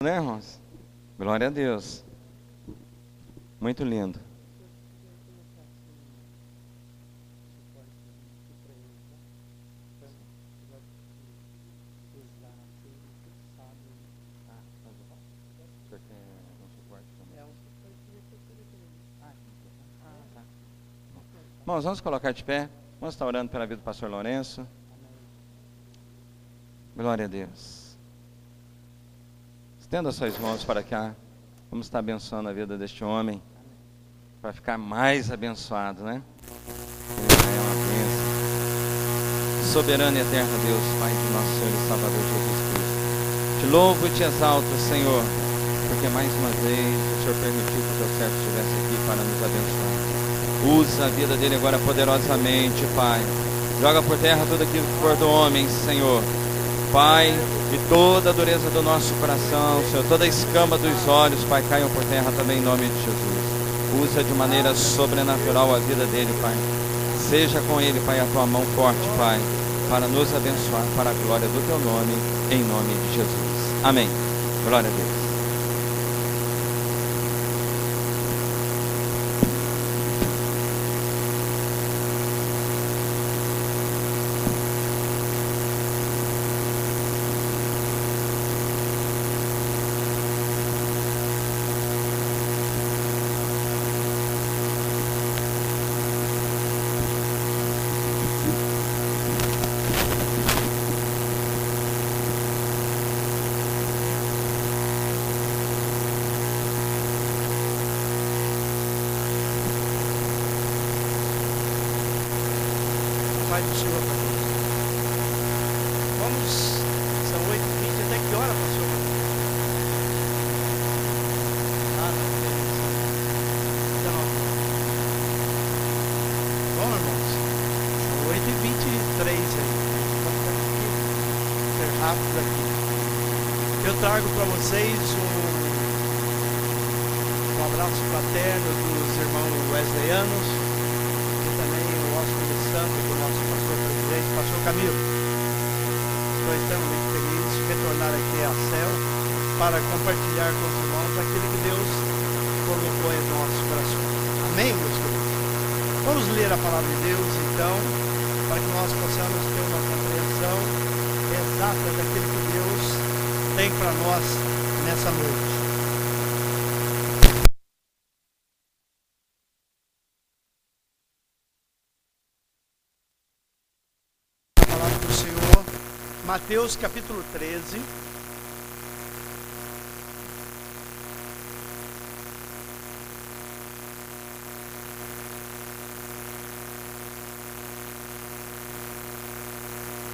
Né, irmãos? Glória a Deus. Muito lindo. Irmãos, vamos colocar de pé. Vamos estar orando pela vida do pastor Lourenço. Glória a Deus. Estenda suas mãos para cá. Vamos estar abençoando a vida deste homem. Para ficar mais abençoado, né? Soberano e eterno Deus, Pai de nosso Senhor e Salvador Jesus Cristo. Te louvo e te exalto, Senhor, porque mais uma vez o Senhor permitiu que o teu servo estivesse aqui para nos abençoar. Usa a vida dele agora poderosamente, Pai. Joga por terra tudo aquilo que for do homem, Senhor. Pai, e toda a dureza do nosso coração, Senhor, toda a escama dos olhos, Pai, caiam por terra também em nome de Jesus. Usa de maneira sobrenatural a vida dele, Pai. Seja com ele, Pai, a tua mão forte, Pai, para nos abençoar para a glória do teu nome, em nome de Jesus. Amém. Glória a Deus. Pai do Senhor para nós. Vamos, são 8h20, até que hora, pastor? Ah, não, beleza. 19. Bom, irmãos, são 8h23 aí. Ser rápido aqui. Eu trago para vocês um, um abraço fraterno dos irmãos wesleyanos e também o hóspede santo do nosso pastor presidente, pastor Camilo. Estou extremamente feliz de retornar aqui a céu para compartilhar com os irmãos aquilo que Deus colocou em nossos corações. Amém, meus queridos? Vamos ler a palavra de Deus, então, para que nós possamos ter uma compreensão exata daquilo que Deus tem para nós nessa noite. A palavra do Senhor, Mateus capítulo 13.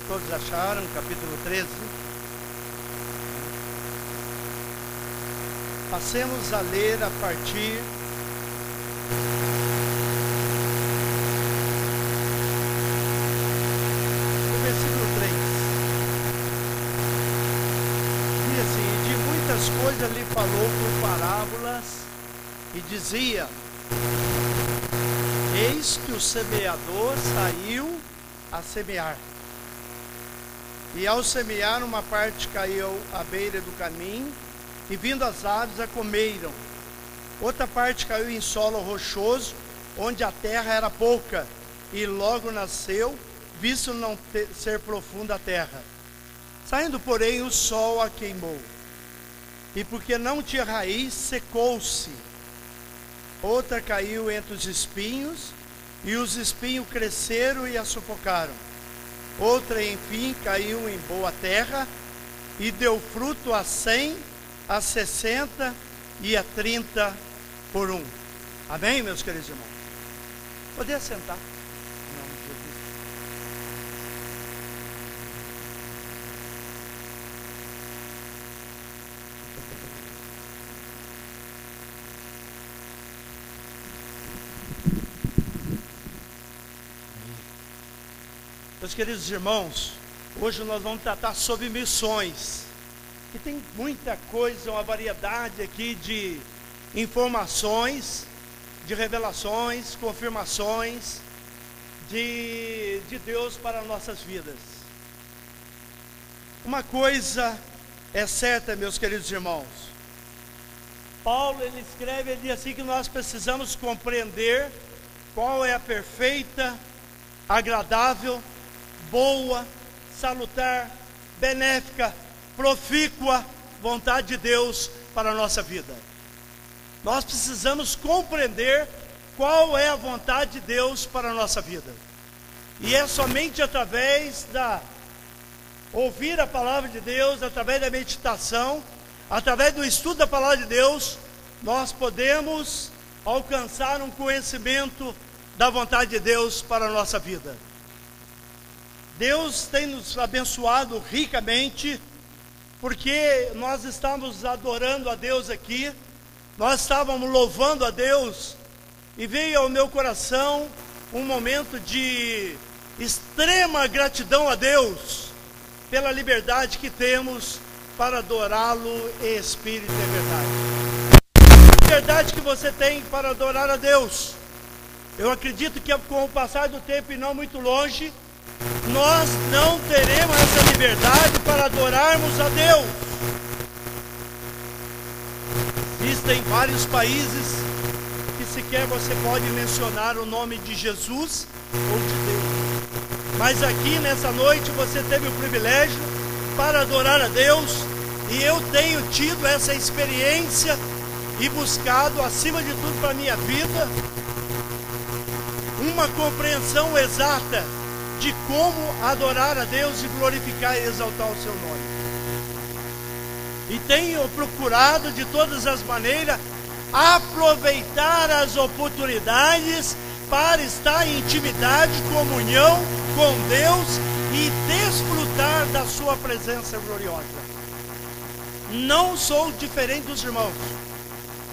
Todos acharam, capítulo 13. Passemos a ler a partir do versículo 3. Diz assim: "E De muitas coisas lhe falou por parábolas, e dizia: Eis que o semeador saiu a semear. E ao semear, uma parte caiu à beira do caminho, e vindo as aves a comeram. Outra parte caiu em solo rochoso, onde a terra era pouca, e logo nasceu, visto não ter, ser profunda a terra. Saindo, porém, o sol a queimou. E porque não tinha raiz, secou-se. Outra caiu entre os espinhos, e os espinhos cresceram e a sufocaram. Outra, enfim, caiu em boa terra, e deu fruto a cem, a sessenta e a trinta por um. Amém, meus queridos irmãos? Poder sentar. Queridos irmãos, hoje nós vamos tratar sobre missões. E tem muita coisa, uma variedade aqui de informações, de revelações, confirmações de, de Deus para nossas vidas. Uma coisa é certa, meus queridos irmãos. Paulo ele escreve ele assim que nós precisamos compreender qual é a perfeita, agradável, boa, salutar, benéfica, profícua vontade de Deus para a nossa vida. Nós precisamos compreender qual é a vontade de Deus para a nossa vida. E é somente através da ouvir a palavra de Deus, através da meditação, através do estudo da palavra de Deus, nós podemos alcançar um conhecimento da vontade de Deus para a nossa vida. Deus tem nos abençoado ricamente, porque nós estamos adorando a Deus aqui, nós estávamos louvando a Deus, e veio ao meu coração um momento de extrema gratidão a Deus pela liberdade que temos para adorá-lo em espírito e verdade. A liberdade que você tem para adorar a Deus. Eu acredito que com o passar do tempo e não muito longe, nós não teremos essa liberdade para adorarmos a Deus. Existem vários países que sequer você pode mencionar o nome de Jesus ou de Deus. Mas aqui nessa noite você teve o privilégio para adorar a Deus e eu tenho tido essa experiência e buscado acima de tudo para a minha vida uma compreensão exata de como adorar a Deus e glorificar e exaltar o seu nome. E tenho procurado de todas as maneiras aproveitar as oportunidades para estar em intimidade, comunhão com Deus e desfrutar da sua presença gloriosa. Não sou diferente dos irmãos,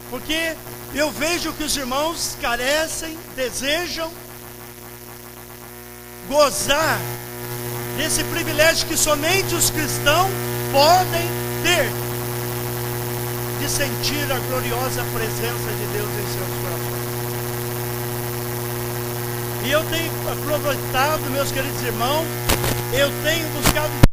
porque eu vejo que os irmãos carecem, desejam gozar desse privilégio que somente os cristãos podem ter de sentir a gloriosa presença de Deus em seus corações. E eu tenho aproveitado, meus queridos irmãos, eu tenho buscado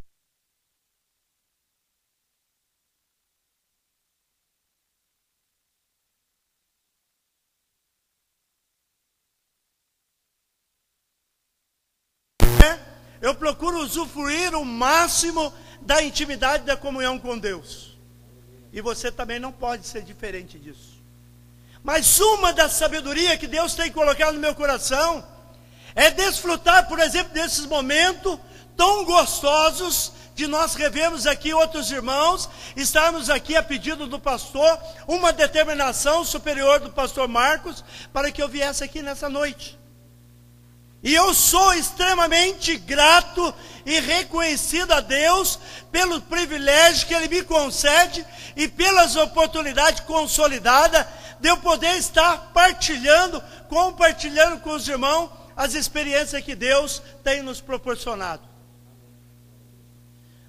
eu procuro usufruir o máximo da intimidade da comunhão com Deus. E você também não pode ser diferente disso. Mas uma da sabedoria que Deus tem colocado no meu coração é desfrutar, por exemplo, desses momentos tão gostosos de nós revemos aqui outros irmãos, estarmos aqui a pedido do pastor, uma determinação superior do pastor Marcos, para que eu viesse aqui nessa noite. E eu sou extremamente grato e reconhecido a Deus pelo privilégio que Ele me concede e pelas oportunidades consolidadas de eu poder estar partilhando, compartilhando com os irmãos as experiências que Deus tem nos proporcionado.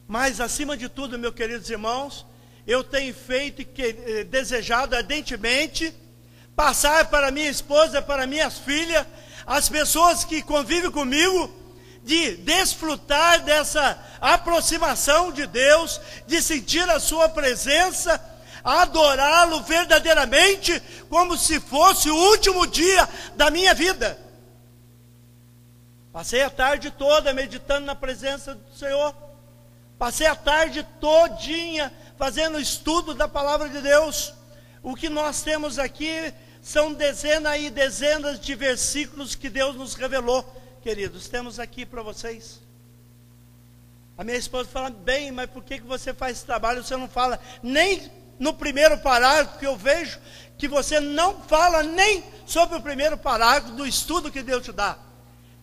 Mas acima de tudo, meus queridos irmãos, eu tenho feito e eh, desejado ardentemente passar para minha esposa, para minhas filhas, as pessoas que convivem comigo de desfrutar dessa aproximação de Deus, de sentir a Sua presença, adorá-lo verdadeiramente, como se fosse o último dia da minha vida. Passei a tarde toda meditando na presença do Senhor. Passei a tarde todinha fazendo estudo da palavra de Deus. O que nós temos aqui são dezenas e dezenas de versículos que Deus nos revelou, queridos. Temos aqui para vocês. A minha esposa fala, bem, mas por que, que você faz trabalho? Você não fala nem no primeiro parágrafo que eu vejo que você não fala nem sobre o primeiro parágrafo do estudo que Deus te dá.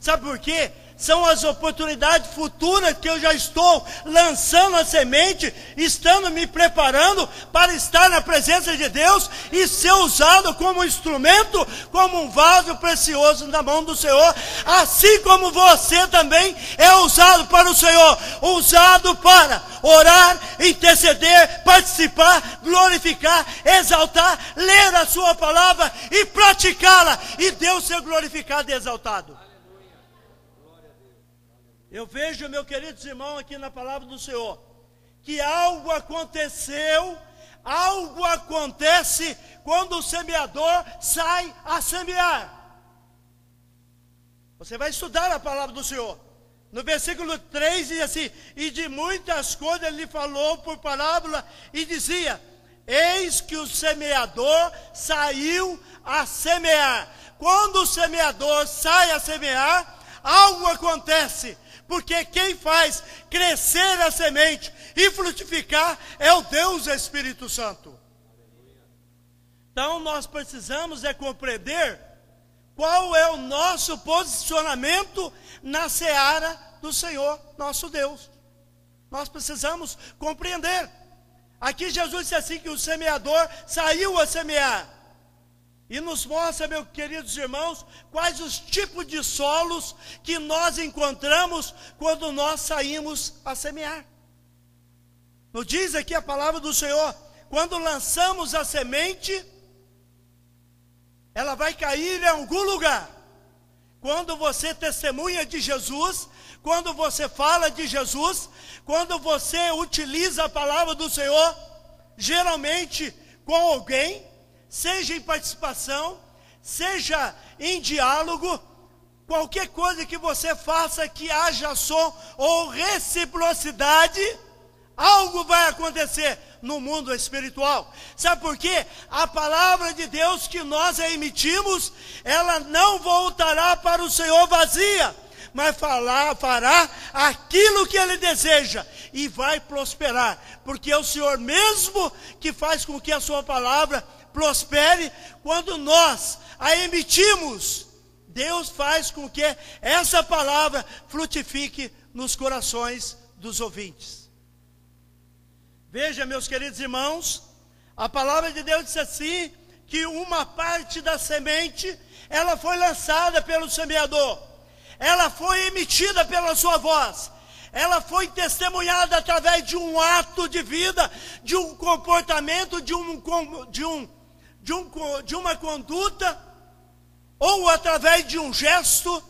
Sabe por quê? São as oportunidades futuras que eu já estou lançando a semente, estando me preparando para estar na presença de Deus e ser usado como instrumento, como um vaso precioso na mão do Senhor, assim como você também é usado para o Senhor, usado para orar, interceder, participar, glorificar, exaltar, ler a sua palavra e praticá-la, e Deus ser glorificado e exaltado. Eu vejo, meu queridos irmãos, aqui na palavra do Senhor, que algo aconteceu, algo acontece quando o semeador sai a semear. Você vai estudar a palavra do Senhor. No versículo 3 diz assim: E de muitas coisas ele falou por parábola e dizia: Eis que o semeador saiu a semear. Quando o semeador sai a semear, algo acontece, porque quem faz crescer a semente e frutificar é o Deus Espírito Santo. Então nós precisamos é compreender qual é o nosso posicionamento na seara do Senhor, nosso Deus. Nós precisamos compreender. Aqui Jesus disse assim que o semeador saiu a semear. E nos mostra, meus queridos irmãos, quais os tipos de solos que nós encontramos quando nós saímos a semear. Nos diz aqui a palavra do Senhor: quando lançamos a semente, ela vai cair em algum lugar. Quando você testemunha de Jesus, quando você fala de Jesus, quando você utiliza a palavra do Senhor, geralmente com alguém, seja em participação, seja em diálogo, qualquer coisa que você faça que haja som ou reciprocidade, algo vai acontecer no mundo espiritual. Sabe por quê? A palavra de Deus que nós emitimos, ela não voltará para o Senhor vazia, mas falar, fará aquilo que ele deseja e vai prosperar, porque é o Senhor mesmo que faz com que a sua palavra prospere quando nós a emitimos. Deus faz com que essa palavra frutifique nos corações dos ouvintes. Veja, meus queridos irmãos, a palavra de Deus diz assim: que uma parte da semente ela foi lançada pelo semeador, ela foi emitida pela sua voz, ela foi testemunhada através de um ato de vida, de um comportamento, de um, de um de, um, de uma conduta, ou através de um gesto,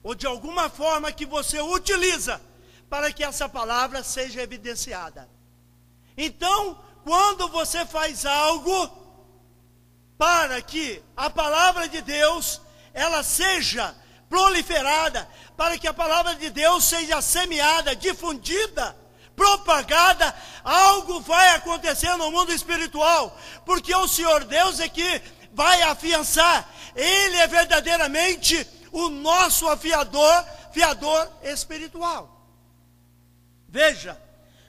ou de alguma forma que você utiliza para que essa palavra seja evidenciada. Então, quando você faz algo para que a palavra de Deus ela seja proliferada, para que a palavra de Deus seja semeada, difundida, propagada, algo vai acontecer no mundo espiritual, porque o Senhor Deus é que vai afiançar, Ele é verdadeiramente o nosso afiador, fiador espiritual. Veja,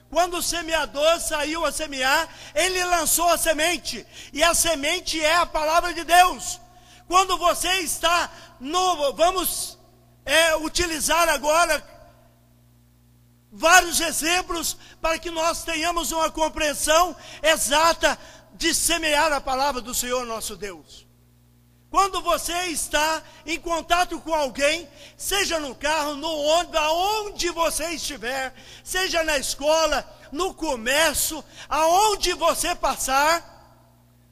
quando o semeador saiu a semear, ele lançou a semente, e a semente é a palavra de Deus. Quando você está no, vamos é, utilizar agora vários exemplos para que nós tenhamos uma compreensão exata de semear a palavra do Senhor nosso Deus. Quando você está em contato com alguém, seja no carro, no ônibus, aonde você estiver, seja na escola, no comércio, aonde você passar,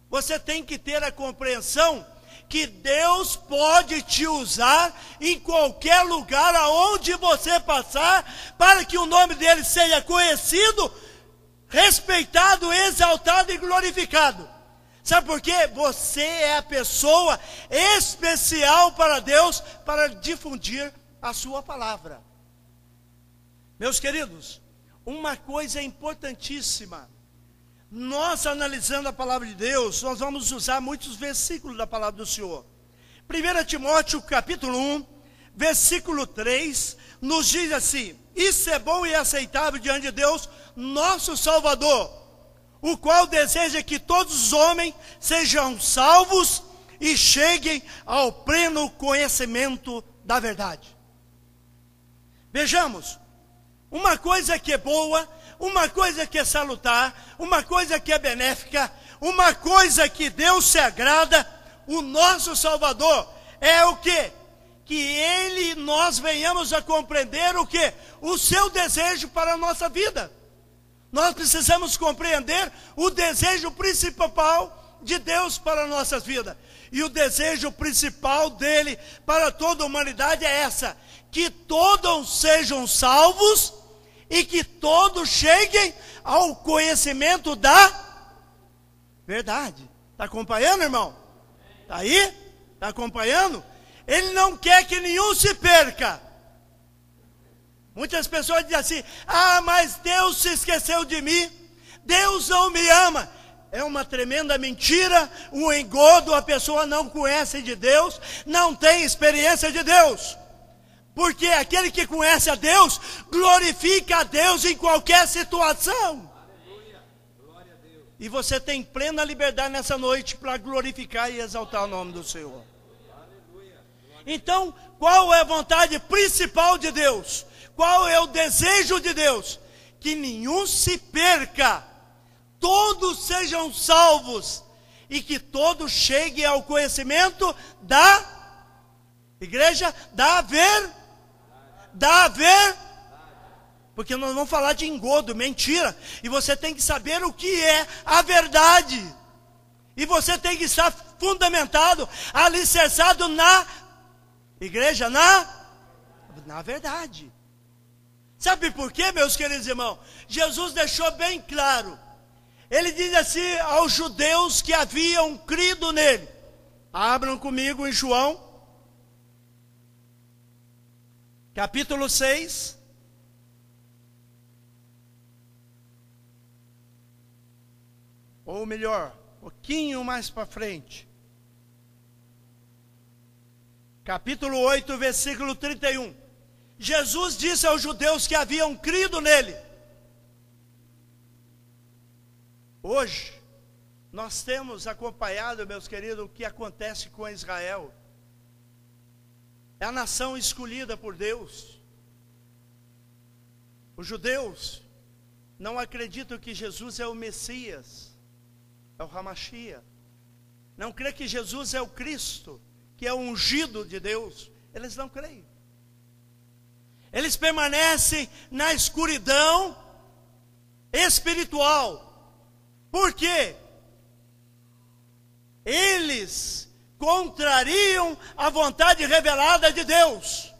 você tem que ter a compreensão que Deus pode te usar em qualquer lugar aonde você passar, para que o nome dele seja conhecido, respeitado, exaltado e glorificado. Sabe por quê? Você é a pessoa especial para Deus para difundir a sua palavra. Meus queridos, uma coisa importantíssima nós analisando a palavra de Deus, nós vamos usar muitos versículos da palavra do Senhor. 1 Timóteo capítulo 1, versículo 3, nos diz assim: Isso é bom e aceitável diante de Deus, nosso Salvador, o qual deseja que todos os homens sejam salvos e cheguem ao pleno conhecimento da verdade. Vejamos, uma coisa que é boa uma coisa que é salutar, uma coisa que é benéfica, uma coisa que Deus se agrada, o nosso Salvador é o que? Que Ele, nós venhamos a compreender o que? O seu desejo para a nossa vida. Nós precisamos compreender o desejo principal de Deus para as nossas vidas. E o desejo principal dele para toda a humanidade é essa: que todos sejam salvos e que todos cheguem ao conhecimento da verdade. Está acompanhando, irmão? Está aí? Está acompanhando? Ele não quer que nenhum se perca. Muitas pessoas dizem assim: ah, mas Deus se esqueceu de mim, Deus não me ama. É uma tremenda mentira, um engodo, a pessoa não conhece de Deus, não tem experiência de Deus. Porque aquele que conhece a Deus, glorifica a Deus em qualquer situação. E você tem plena liberdade nessa noite para glorificar e exaltar o nome do Senhor. Então, qual é a vontade principal de Deus? Qual é o desejo de Deus? Que nenhum se perca, todos sejam salvos e que todos cheguem ao conhecimento da igreja, da ver, da ver, porque nós vamos falar de engodo, mentira, e você tem que saber o que é a verdade, e você tem que estar fundamentado, alicerçado na igreja, na, na verdade. Sabe por quê, meus queridos irmãos? Jesus deixou bem claro. Ele diz assim aos judeus que haviam crido nele. Abram comigo em João, capítulo 6. Ou melhor, um pouquinho mais para frente. Capítulo 8, versículo 31. Jesus disse aos judeus que haviam crido nele: Hoje, nós temos acompanhado, meus queridos, o que acontece com Israel. É a nação escolhida por Deus. Os judeus não acreditam que Jesus é o Messias, é o Ramachia. Não crê que Jesus é o Cristo, que é o ungido de Deus. Eles não creem. Eles permanecem na escuridão espiritual. Por quê? Eles contrariam a vontade revelada de Deus.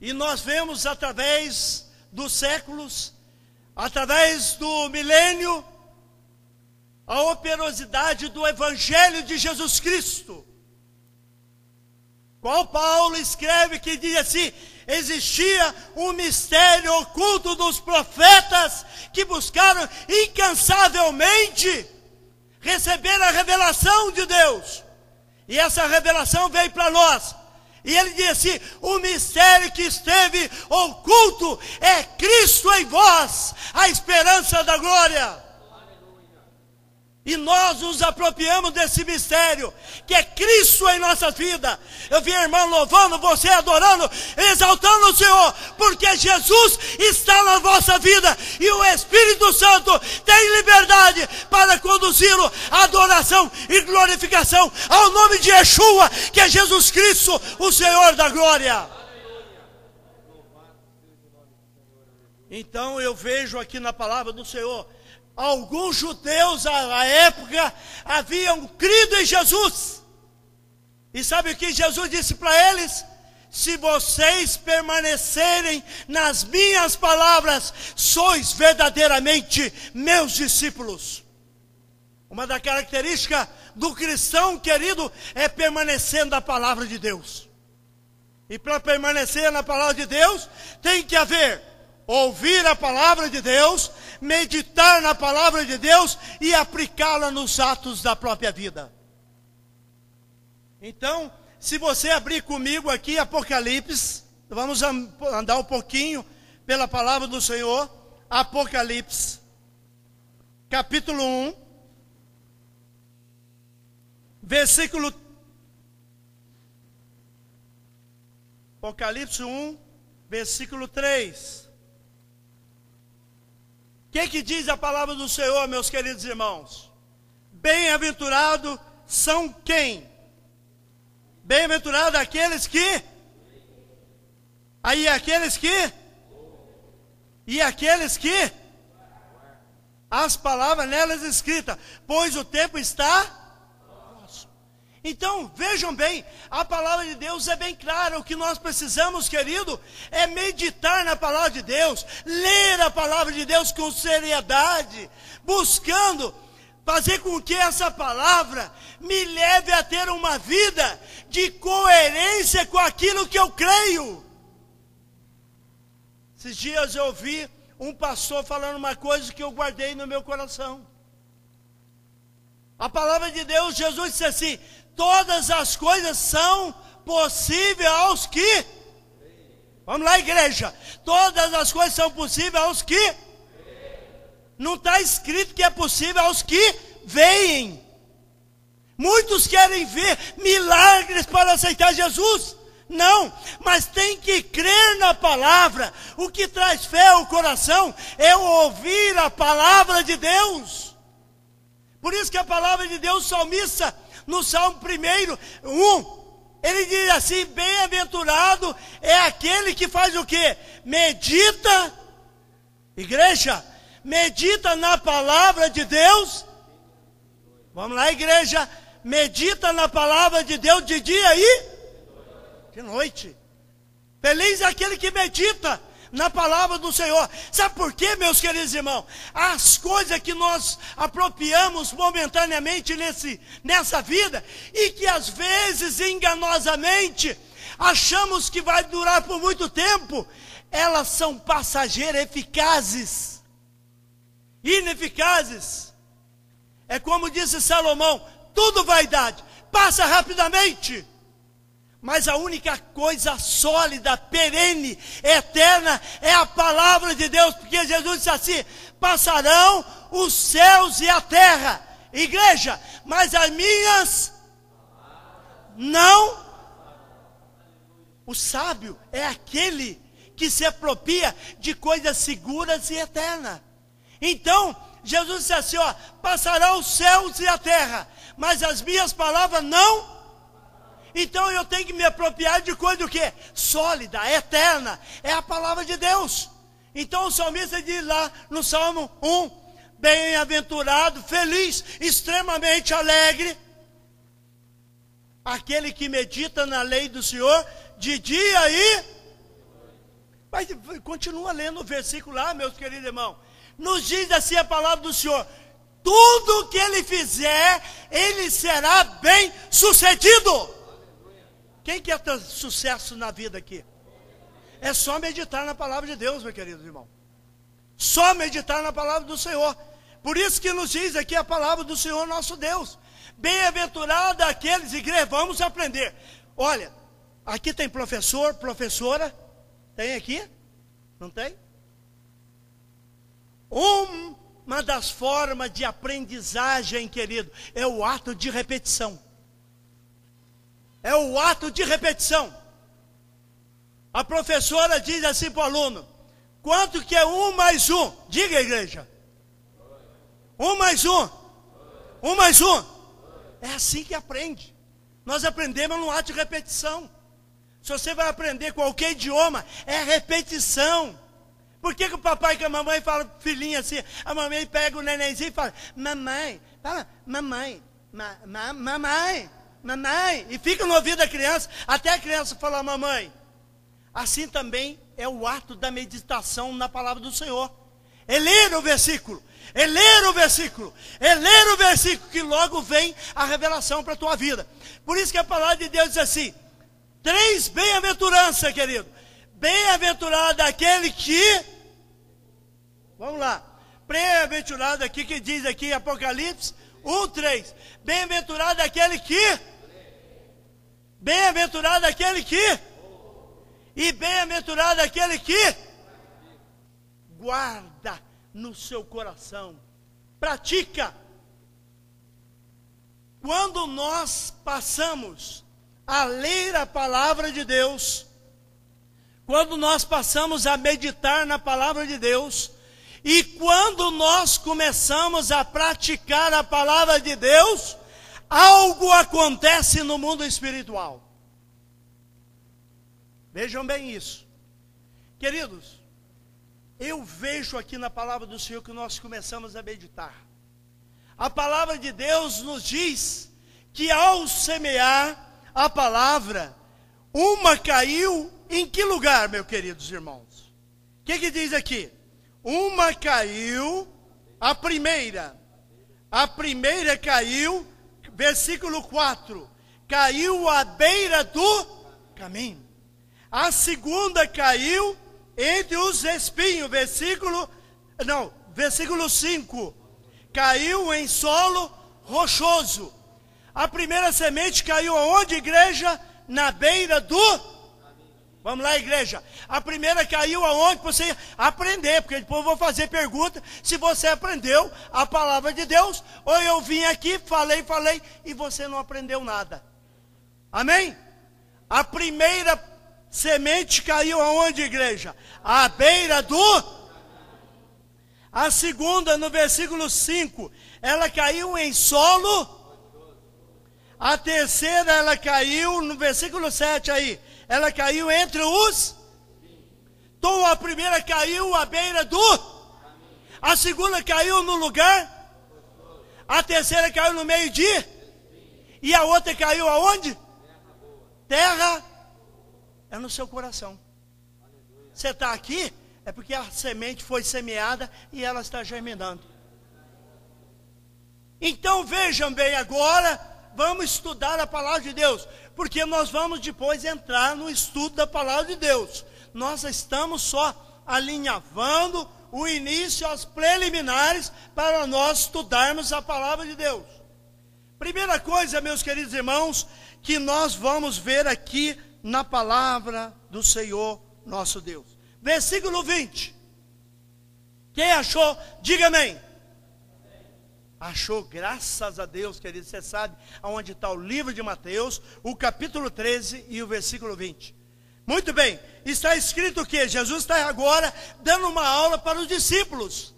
E nós vemos através dos séculos, através do milênio, a operosidade do Evangelho de Jesus Cristo qual Paulo escreve que diz assim: existia um mistério oculto dos profetas que buscaram incansavelmente receber a revelação de Deus. E essa revelação veio para nós. E ele diz assim: o mistério que esteve oculto é Cristo em vós, a esperança da glória. E nós nos apropriamos desse mistério, que é Cristo em nossa vida. Eu vi a irmã louvando, você adorando, exaltando o Senhor, porque Jesus está na vossa vida e o Espírito Santo tem liberdade para conduzi-lo à adoração e glorificação ao nome de Yeshua, que é Jesus Cristo, o Senhor da glória. Então eu vejo aqui na palavra do Senhor alguns judeus à época haviam crido em Jesus. E sabe o que Jesus disse para eles? Se vocês permanecerem nas minhas palavras, sois verdadeiramente meus discípulos. Uma das características do cristão, querido, é permanecer na palavra de Deus. E para permanecer na palavra de Deus, tem que haver ouvir a palavra de Deus, meditar na palavra de Deus e aplicá-la nos atos da própria vida. Então, se você abrir comigo aqui Apocalipse, vamos andar um pouquinho pela palavra do Senhor, Apocalipse, capítulo 1, versículo Apocalipse 1, versículo 3 que, que diz a palavra do Senhor, meus queridos irmãos? Bem-aventurado são quem? Bem-aventurado aqueles que? Aí aqueles que? E aqueles que? As palavras nelas escritas, pois o tempo está Então, vejam bem, a palavra de Deus é bem clara. O que nós precisamos, querido, é meditar na palavra de Deus, ler a palavra de Deus com seriedade, buscando fazer com que essa palavra me leve a ter uma vida de coerência com aquilo que eu creio. Esses dias eu ouvi um pastor falando uma coisa que eu guardei no meu coração. A palavra de Deus, Jesus disse assim: todas as coisas são possíveis aos que. Vamos lá, igreja. Todas as coisas são possíveis aos que. Não está escrito que é possível aos que veem. Muitos querem ver milagres para aceitar Jesus. Não, mas tem que crer na palavra. O que traz fé ao coração é ouvir a palavra de Deus. Por isso que a palavra de Deus, salmista, no Salmo 1, 1, ele diz assim: bem-aventurado é aquele que faz o que? Medita, igreja, medita na palavra de Deus. Vamos lá, igreja, medita na palavra de Deus de dia e de noite. Feliz é aquele que medita na palavra do Senhor. Sabe por quê, meus queridos irmãos? As coisas que nós apropriamos momentaneamente nesse, nessa vida e que às vezes enganosamente achamos que vai durar por muito tempo, elas são passageiras eficazes, ineficazes. É como disse Salomão: tudo vaidade, passa rapidamente. Mas a única coisa sólida, perene, eterna é a palavra de Deus, porque Jesus disse assim: passarão os céus e a terra, igreja, mas as minhas não. O sábio é aquele que se apropria de coisas seguras e eternas. Então, Jesus disse assim: ó, passarão os céus e a terra, mas as minhas palavras não então eu tenho que me apropriar de coisa o quê? Sólida, eterna. É a palavra de Deus. Então o salmista diz lá no Salmo 1: Bem-aventurado, feliz, extremamente alegre, aquele que medita na lei do Senhor de dia e. Mas continua lendo o versículo lá, meus queridos irmãos. Nos diz assim a palavra do Senhor: tudo que ele fizer, ele será bem sucedido. Quem quer ter sucesso na vida aqui? É só meditar na palavra de Deus, meu querido irmão. Só meditar na palavra do Senhor. Por isso que nos diz aqui a palavra do Senhor nosso Deus. Bem-aventurado aqueles, igreja, vamos aprender. Olha, aqui tem professor, professora. Tem aqui? Não tem? Uma das formas de aprendizagem, querido, é o ato de repetição é o ato de repetição. A professora diz assim para o aluno: quanto que é um mais um? Diga, igreja. Um mais um. Um mais um. É assim que aprende. Nós aprendemos no ato de repetição. Se você vai aprender qualquer idioma, é repetição. Por que, que o papai e a mamãe falam filhinha assim? A mamãe pega o nenenzinho e fala, mamãe, fala, mamãe, ma, ma, mamãe mamãe, e fica no ouvido da criança, até a criança falar, mamãe. Assim também é o ato da meditação na palavra do Senhor. É ler o versículo, é ler o versículo, é ler o versículo, que logo vem a revelação para a tua vida. Por isso que a palavra de Deus diz assim: três bem-aventuranças, querido. Bem-aventurado aquele que. Vamos lá. Bem-aventurado aqui que diz aqui Apocalipse 1, 3. Bem-aventurado aquele que Bem-aventurado aquele que. E bem-aventurado aquele que. Guarda no seu coração. Pratica. Quando nós passamos a ler a palavra de Deus, quando nós passamos a meditar na palavra de Deus, e quando nós começamos a praticar a palavra de Deus, algo acontece no mundo espiritual. Vejam bem isso. Queridos, eu vejo aqui na palavra do Senhor que nós começamos a meditar. A palavra de Deus nos diz que ao semear a palavra, uma caiu em que lugar, meus queridos irmãos? O que, que diz aqui? Uma caiu, a primeira. A primeira caiu, versículo 4. Caiu à beira do caminho. A segunda caiu entre os espinhos, versículo não, versículo 5. Caiu em solo rochoso. A primeira semente caiu aonde, igreja? Na beira do Vamos lá, igreja. A primeira caiu aonde? Para você aprender, porque depois eu vou fazer pergunta se você aprendeu a palavra de Deus, ou eu vim aqui, falei, falei, e você não aprendeu nada. Amém? A primeira semente caiu aonde, igreja? À beira do. A segunda, no versículo 5, ela caiu em solo. A terceira, ela caiu no versículo 7 aí ela caiu entre os. Então a primeira caiu à beira do. A segunda caiu no lugar. A terceira caiu no meio de. E a outra caiu aonde? Terra é no seu coração. Você está aqui, é porque a semente foi semeada e ela está germinando. Então vejam bem agora, vamos estudar a palavra de Deus porque nós vamos depois entrar no estudo da palavra de Deus. Nós estamos só alinhavando o início aos preliminares para nós estudarmos a palavra de Deus. Primeira coisa, meus queridos irmãos, que nós vamos ver aqui na palavra do Senhor nosso Deus. Versículo 20. Quem achou, diga amém. Achou, graças a Deus, querido. Você sabe aonde está o livro de Mateus, o capítulo 13 e o versículo 20. Muito bem, está escrito que Jesus está agora dando uma aula para os discípulos.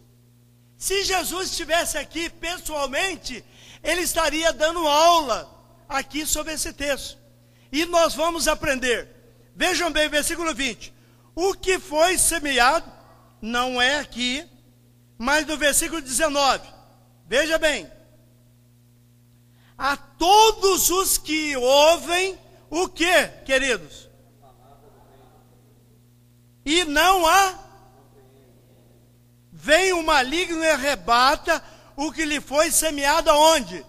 Se Jesus estivesse aqui pessoalmente, ele estaria dando aula aqui sobre esse texto. E nós vamos aprender. Vejam bem, versículo 20. O que foi semeado não é aqui, mas no versículo 19 Veja bem. A todos os que ouvem o que, queridos? E não há. Vem o maligno e arrebata o que lhe foi semeado aonde?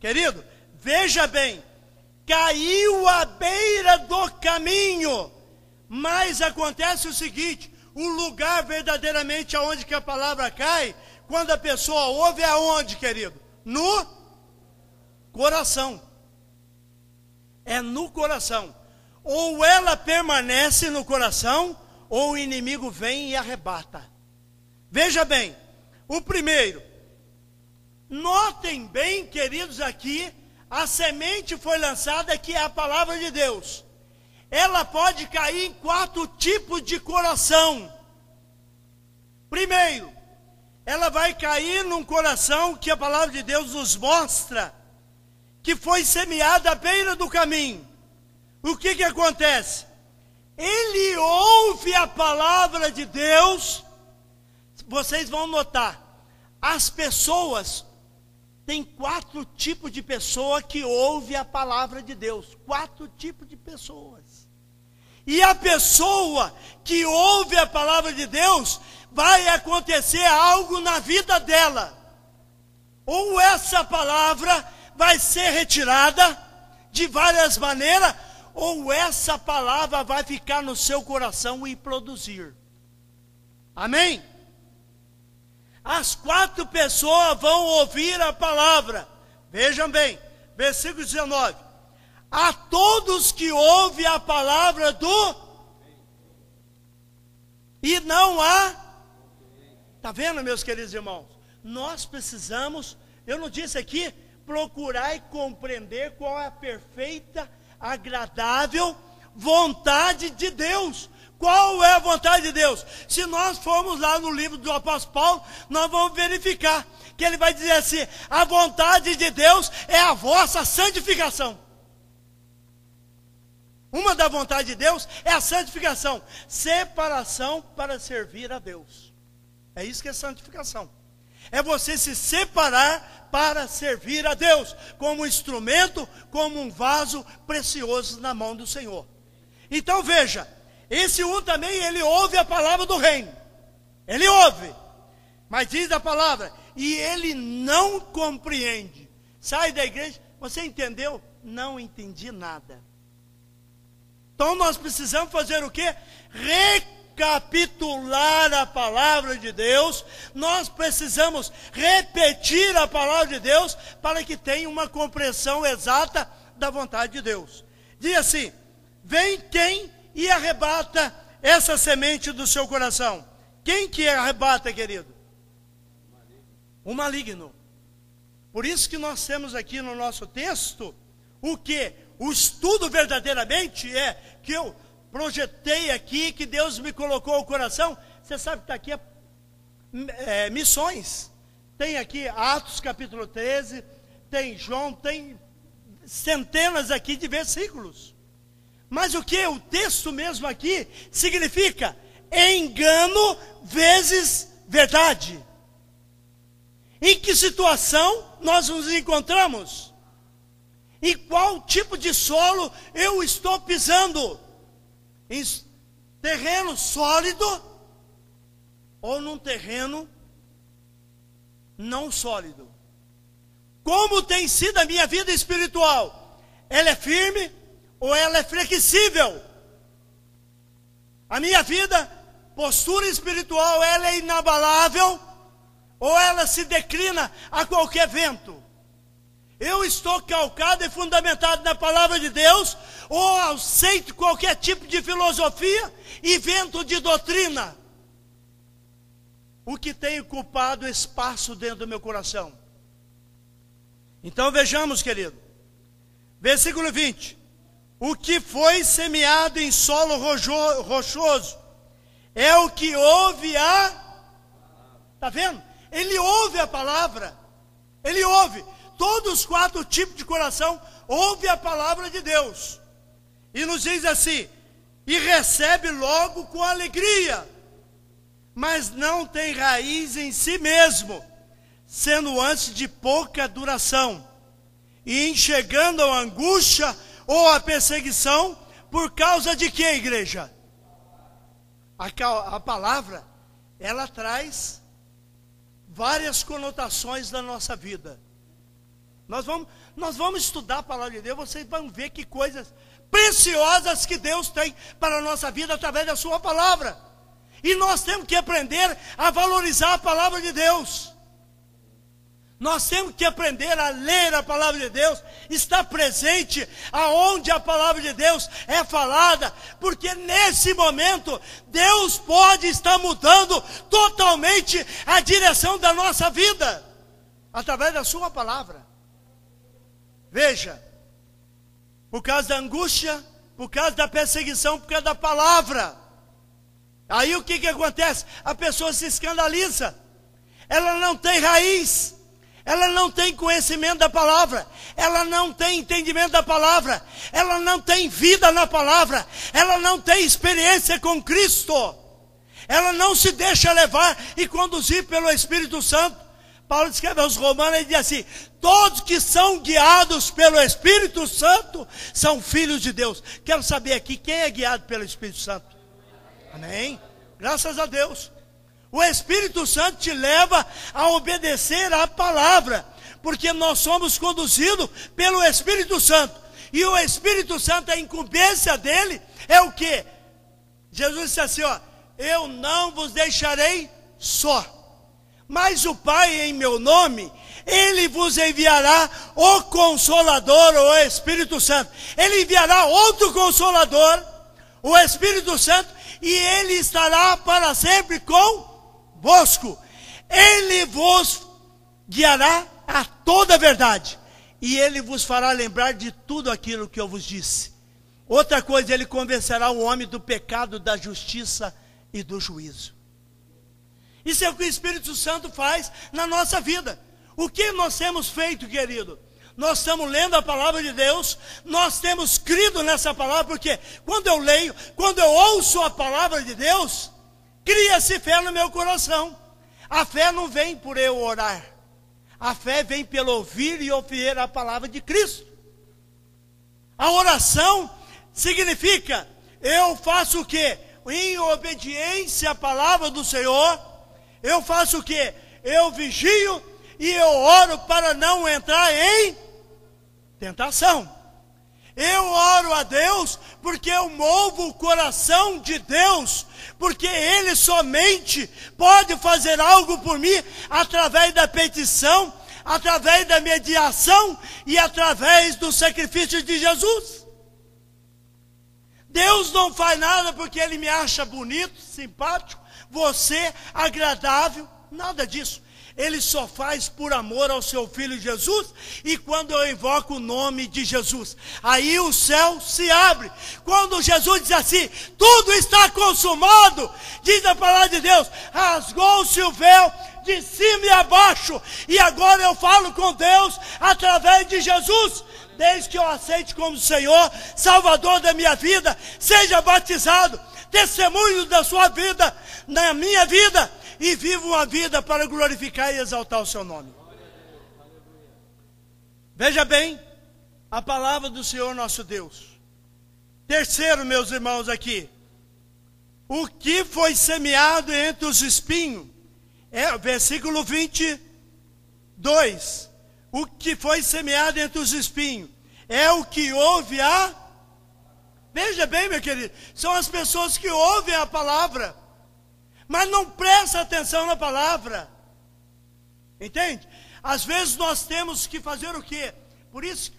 Querido, veja bem. Caiu à beira do caminho. Mas acontece o seguinte: o lugar verdadeiramente aonde que a palavra cai quando a pessoa ouve, aonde, querido? No coração. É no coração. Ou ela permanece no coração, ou o inimigo vem e arrebata. Veja bem, o primeiro, notem bem, queridos, aqui, a semente foi lançada, que é a palavra de Deus. Ela pode cair em quatro tipos de coração. Primeiro, ela vai cair num coração que a palavra de Deus nos mostra que foi semeada à beira do caminho. O que que acontece? Ele ouve a palavra de Deus. Vocês vão notar, as pessoas tem quatro tipos de pessoa que ouve a palavra de Deus. Quatro tipos de pessoas. E a pessoa que ouve a palavra de Deus, vai acontecer algo na vida dela. Ou essa palavra vai ser retirada de várias maneiras, ou essa palavra vai ficar no seu coração e produzir. Amém? As quatro pessoas vão ouvir a palavra. Vejam bem, versículo 19. A todos que ouvem a palavra do e não há Está vendo, meus queridos irmãos? Nós precisamos, eu não disse aqui, procurar e compreender qual é a perfeita, agradável vontade de Deus. Qual é a vontade de Deus? Se nós formos lá no livro do apóstolo Paulo, nós vamos verificar que ele vai dizer assim: a vontade de Deus é a vossa santificação. Uma da vontade de Deus é a santificação, separação para servir a Deus. É isso que é santificação. É você se separar para servir a Deus, como instrumento, como um vaso precioso na mão do Senhor. Então veja, esse um também ele ouve a palavra do reino. Ele ouve. Mas diz a palavra, e ele não compreende. Sai da igreja, você entendeu? Não entendi nada. Então nós precisamos fazer o quê? Recapitular a palavra de Deus. Nós precisamos repetir a palavra de Deus para que tenha uma compreensão exata da vontade de Deus. Diz assim: Vem quem e arrebata essa semente do seu coração. Quem que arrebata, querido? O maligno. Por isso que nós temos aqui no nosso texto o que? O estudo verdadeiramente é que eu projetei aqui, que Deus me colocou ao coração. Você sabe que está aqui é, é, missões. Tem aqui Atos capítulo 13, tem João, tem centenas aqui de versículos. Mas o que? O texto mesmo aqui significa engano vezes verdade. Em que situação nós nos encontramos? Em qual tipo de solo eu estou pisando? Em terreno sólido ou num terreno não sólido? Como tem sido a minha vida espiritual? Ela é firme ou ela é flexível? A minha vida, postura espiritual, ela é inabalável ou ela se declina a qualquer vento. Eu estou calcado e fundamentado na palavra de Deus, ou aceito qualquer tipo de filosofia e vento de doutrina. O que tem ocupado espaço dentro do meu coração. Então vejamos, querido. Versículo 20. O que foi semeado em solo rochoso é o que ouve a. Está vendo? ele ouve a palavra, ele ouve. Todos os quatro tipos de coração ouve a palavra de Deus. E nos diz assim: e recebe logo com alegria, mas não tem raiz em si mesmo, sendo antes de pouca duração, e enxergando a angústia ou a perseguição, por causa de que, igreja? A, a palavra, ela traz várias conotações da nossa vida. Nós vamos, nós vamos estudar a palavra de Deus, vocês vão ver que coisas preciosas que Deus tem para a nossa vida através da sua palavra. E nós temos que aprender a valorizar a palavra de Deus. Nós temos que aprender a ler a palavra de Deus, estar presente aonde a palavra de Deus é falada, porque nesse momento Deus pode estar mudando totalmente a direção da nossa vida, através da Sua palavra. Veja, por causa da angústia, por causa da perseguição, por causa da palavra. Aí o que, que acontece? A pessoa se escandaliza, ela não tem raiz ela não tem conhecimento da palavra, ela não tem entendimento da palavra, ela não tem vida na palavra, ela não tem experiência com Cristo, ela não se deixa levar e conduzir pelo Espírito Santo. Paulo escreve aos Romanos e diz assim: todos que são guiados pelo Espírito Santo são filhos de Deus. Quero saber aqui quem é guiado pelo Espírito Santo. Amém? Graças a Deus. O Espírito Santo te leva a obedecer à palavra, porque nós somos conduzidos pelo Espírito Santo. E o Espírito Santo, a incumbência dele é o que? Jesus disse assim: ó, eu não vos deixarei só, mas o Pai em meu nome, ele vos enviará o Consolador, o Espírito Santo. Ele enviará outro Consolador, o Espírito Santo, e ele estará para sempre convosco, ele vos guiará a toda a verdade, e ele vos fará lembrar de tudo aquilo que eu vos disse. Outra coisa, ele convencerá o homem do pecado, da justiça e do juízo. Isso é o que o Espírito Santo faz na nossa vida. O que nós temos feito, querido? Nós estamos lendo a palavra de Deus, nós temos crido nessa palavra, porque quando eu leio, quando eu ouço a palavra de Deus, Cria-se fé no meu coração. A fé não vem por eu orar. A fé vem pelo ouvir e ouvir a palavra de Cristo. A oração significa eu faço o que? Em obediência à palavra do Senhor, eu faço o que? Eu vigio e eu oro para não entrar em tentação. Eu oro a Deus porque eu movo o coração de Deus, porque Ele somente pode fazer algo por mim através da petição, através da mediação e através do sacrifício de Jesus. Deus não faz nada porque Ele me acha bonito, simpático, você agradável, nada disso. Ele só faz por amor ao seu filho Jesus e quando eu invoco o nome de Jesus, aí o céu se abre. Quando Jesus diz assim: tudo está consumado, diz a palavra de Deus, rasgou-se o véu de cima e abaixo, e agora eu falo com Deus através de Jesus. Desde que eu aceite como Senhor, Salvador da minha vida, seja batizado, testemunho da sua vida, na minha vida e vivo uma vida para glorificar e exaltar o seu nome. Veja bem a palavra do Senhor nosso Deus. Terceiro, meus irmãos, aqui. O que foi semeado entre os espinhos? É, versículo 22. O que foi semeado entre os espinhos é o que ouve a. Veja bem, meu querido, são as pessoas que ouvem a palavra mas não presta atenção na palavra. Entende? Às vezes nós temos que fazer o quê? Por isso,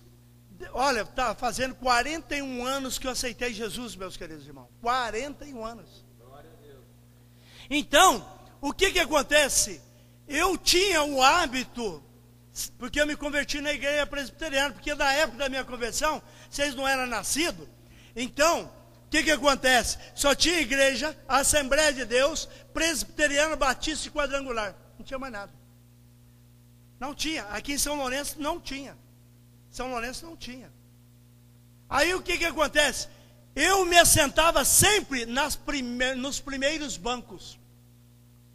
olha, está fazendo 41 anos que eu aceitei Jesus, meus queridos irmãos. 41 anos. Então, o que que acontece? Eu tinha o hábito, porque eu me converti na igreja presbiteriana, porque na época da minha conversão, vocês não eram nascidos. Então, que, que acontece? Só tinha igreja, Assembleia de Deus, Presbiteriano, Batista e Quadrangular. Não tinha mais nada. Não tinha. Aqui em São Lourenço não tinha. São Lourenço não tinha. Aí o que, que acontece? Eu me assentava sempre prime nos primeiros bancos.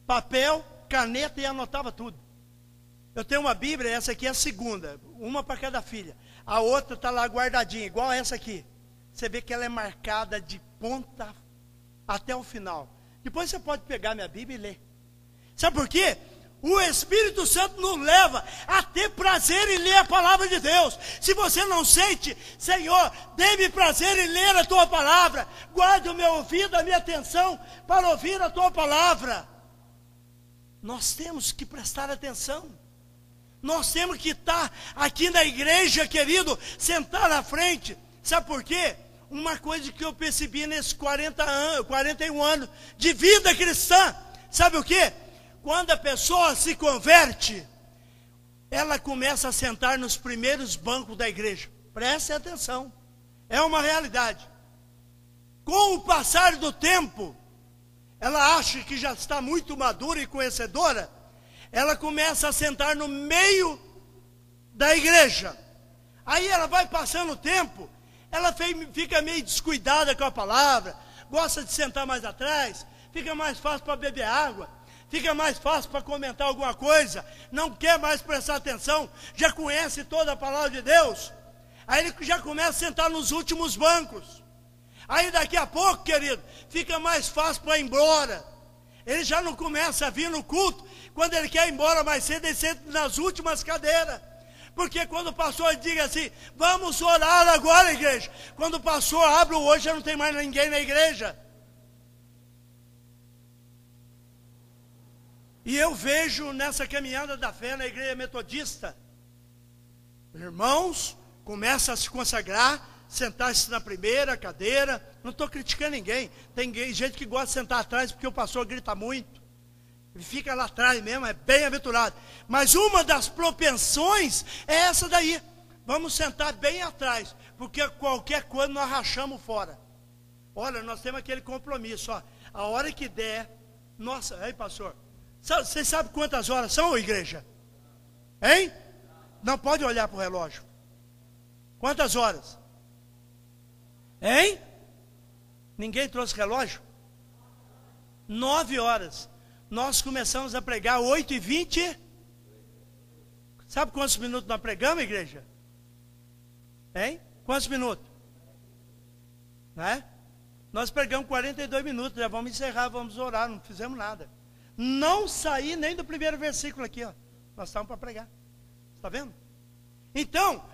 Papel, caneta e anotava tudo. Eu tenho uma Bíblia, essa aqui é a segunda, uma para cada filha. A outra está lá guardadinha, igual essa aqui você vê que ela é marcada de ponta até o final. Depois você pode pegar minha Bíblia e ler. Sabe por quê? O Espírito Santo nos leva a ter prazer em ler a palavra de Deus. Se você não sente, Senhor, dê-me prazer em ler a tua palavra. Guarde o meu ouvido, a minha atenção para ouvir a tua palavra. Nós temos que prestar atenção. Nós temos que estar aqui na igreja, querido, sentar na frente. Sabe por quê? Uma coisa que eu percebi nesses 40 anos, 41 anos de vida cristã. Sabe o que? Quando a pessoa se converte, ela começa a sentar nos primeiros bancos da igreja. Preste atenção. É uma realidade. Com o passar do tempo, ela acha que já está muito madura e conhecedora, ela começa a sentar no meio da igreja. Aí ela vai passando o tempo, ela fica meio descuidada com a palavra, gosta de sentar mais atrás, fica mais fácil para beber água, fica mais fácil para comentar alguma coisa, não quer mais prestar atenção, já conhece toda a palavra de Deus. Aí ele já começa a sentar nos últimos bancos. Aí daqui a pouco, querido, fica mais fácil para ir embora. Ele já não começa a vir no culto. Quando ele quer ir embora mais cedo, ele senta nas últimas cadeiras. Porque quando o pastor diga assim, vamos orar agora, igreja. Quando o pastor abre o olho, já não tem mais ninguém na igreja. E eu vejo nessa caminhada da fé na igreja metodista, irmãos, começa a se consagrar, sentar-se na primeira cadeira. Não estou criticando ninguém. Tem gente que gosta de sentar atrás porque o pastor grita muito. Fica lá atrás mesmo, é bem aventurado. Mas uma das propensões é essa daí. Vamos sentar bem atrás, porque qualquer coisa nós rachamos fora. Olha, nós temos aquele compromisso, ó. A hora que der, nossa, aí pastor, vocês sabem quantas horas são, igreja? Hein? Não pode olhar para o relógio. Quantas horas? Hein? Ninguém trouxe relógio? Nove horas. Nós começamos a pregar 8 e 20. Sabe quantos minutos nós pregamos, igreja? Hein? Quantos minutos? Né? Nós pregamos 42 minutos, já vamos encerrar, vamos orar, não fizemos nada. Não saí nem do primeiro versículo aqui, ó. Nós estávamos para pregar. Está vendo? Então,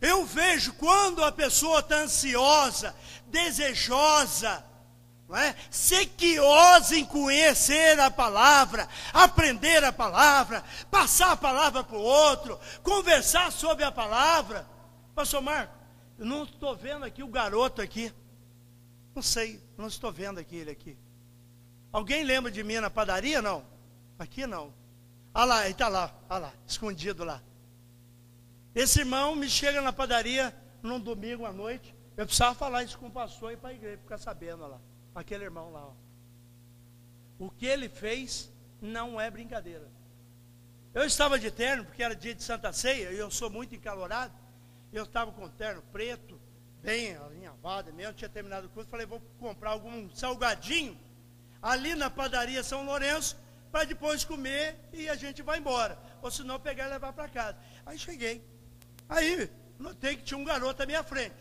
eu vejo quando a pessoa está ansiosa, desejosa, não é? sequiosa em conhecer a palavra, aprender a palavra, passar a palavra para o outro, conversar sobre a palavra. Pastor Marco, eu não estou vendo aqui o garoto aqui. Não sei, não estou vendo aqui ele aqui. Alguém lembra de mim na padaria? Não. Aqui não. Ah lá, ele está lá, ah lá, escondido lá. Esse irmão me chega na padaria num domingo à noite. Eu precisava falar isso com o pastor e para a igreja, ficar sabendo lá. Aquele irmão lá. Ó. O que ele fez não é brincadeira. Eu estava de terno, porque era dia de Santa Ceia, e eu sou muito encalorado. Eu estava com terno preto, bem alinhavado mesmo, tinha terminado o curso. Falei, vou comprar algum salgadinho ali na padaria São Lourenço, para depois comer e a gente vai embora. Ou se não, pegar e levar para casa. Aí cheguei. Aí, notei que tinha um garoto à minha frente.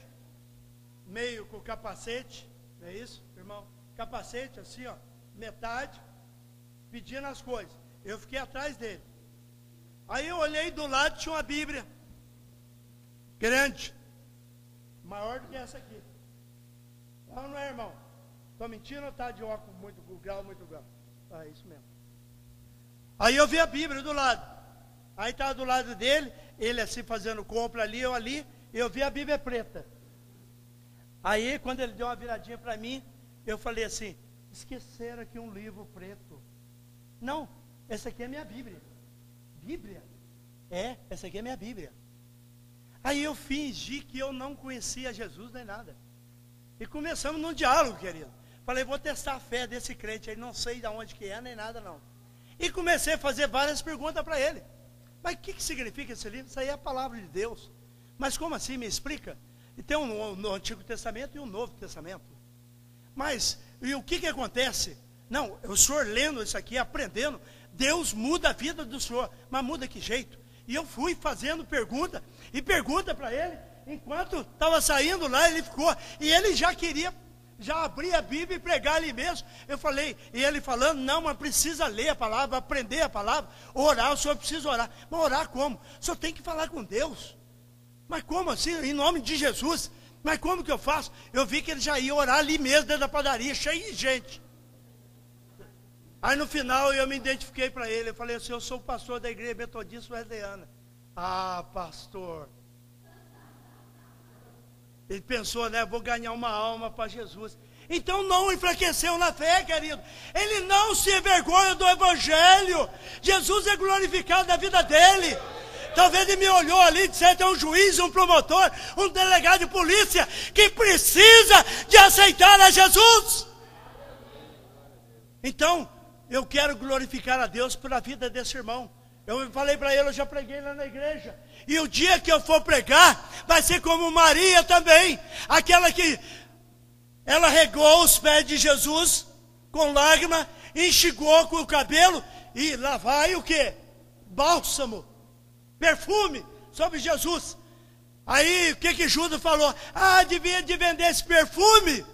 Meio com capacete, não é isso, irmão? Capacete, assim, ó, metade, pedindo as coisas. Eu fiquei atrás dele. Aí eu olhei do lado, tinha uma Bíblia. Grande. Maior do que essa aqui. Não, não é, irmão? Estou mentindo ou está de óculos muito grau, muito grau? Ah, é isso mesmo. Aí eu vi a Bíblia do lado. Aí estava do lado dele, ele assim fazendo compra ali, eu ali, eu vi a Bíblia preta. Aí, quando ele deu uma viradinha para mim, eu falei assim: esqueceram aqui um livro preto. Não, essa aqui é minha Bíblia. Bíblia? É, essa aqui é minha Bíblia. Aí eu fingi que eu não conhecia Jesus nem nada. E começamos num diálogo, querido. Falei, vou testar a fé desse crente aí, não sei de onde que é, nem nada não. E comecei a fazer várias perguntas para ele. Mas o que, que significa esse livro? Isso aí é a palavra de Deus. Mas como assim? Me explica. E tem um no Antigo Testamento e um Novo Testamento. Mas, e o que, que acontece? Não, o senhor lendo isso aqui, aprendendo, Deus muda a vida do senhor. Mas muda que jeito? E eu fui fazendo pergunta, e pergunta para ele, enquanto estava saindo lá, ele ficou, e ele já queria já abrir a Bíblia e pregar ali mesmo. Eu falei, e ele falando, não, mas precisa ler a palavra, aprender a palavra, orar, o senhor precisa orar. Mas orar como? O senhor tem que falar com Deus. Mas como assim? Em nome de Jesus. Mas como que eu faço? Eu vi que ele já ia orar ali mesmo, dentro da padaria, cheio de gente. Aí no final eu me identifiquei para ele. Eu falei assim: Eu sou o pastor da igreja metodista wesleyana. Ah, pastor. Ele pensou, né? Vou ganhar uma alma para Jesus. Então não enfraqueceu na fé, querido. Ele não se envergonha do Evangelho. Jesus é glorificado na vida dele. Talvez ele me olhou ali e disse: tem um juiz, um promotor, um delegado de polícia que precisa de aceitar a Jesus. Então, eu quero glorificar a Deus pela vida desse irmão. Eu falei para ele, eu já preguei lá na igreja. E o dia que eu for pregar, vai ser como Maria também, aquela que ela regou os pés de Jesus com lágrima, enxugou com o cabelo e lá vai o que? Bálsamo, perfume sobre Jesus. Aí o que que Judas falou? Ah, devia de vender esse perfume,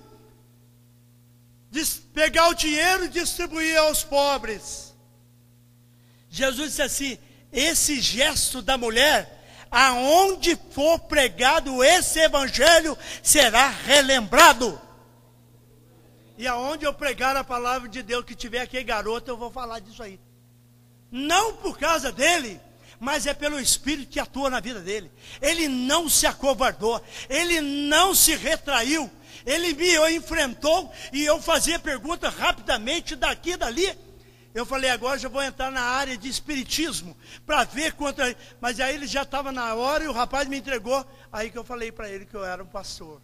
pegar o dinheiro e distribuir aos pobres. Jesus disse assim: esse gesto da mulher aonde for pregado esse evangelho, será relembrado. E aonde eu pregar a palavra de Deus, que tiver aqui garoto, eu vou falar disso aí. Não por causa dele, mas é pelo Espírito que atua na vida dele. Ele não se acovardou, ele não se retraiu, ele me enfrentou e eu fazia perguntas rapidamente daqui e dali. Eu falei, agora já vou entrar na área de espiritismo, para ver quanto. Mas aí ele já estava na hora e o rapaz me entregou. Aí que eu falei para ele que eu era um pastor.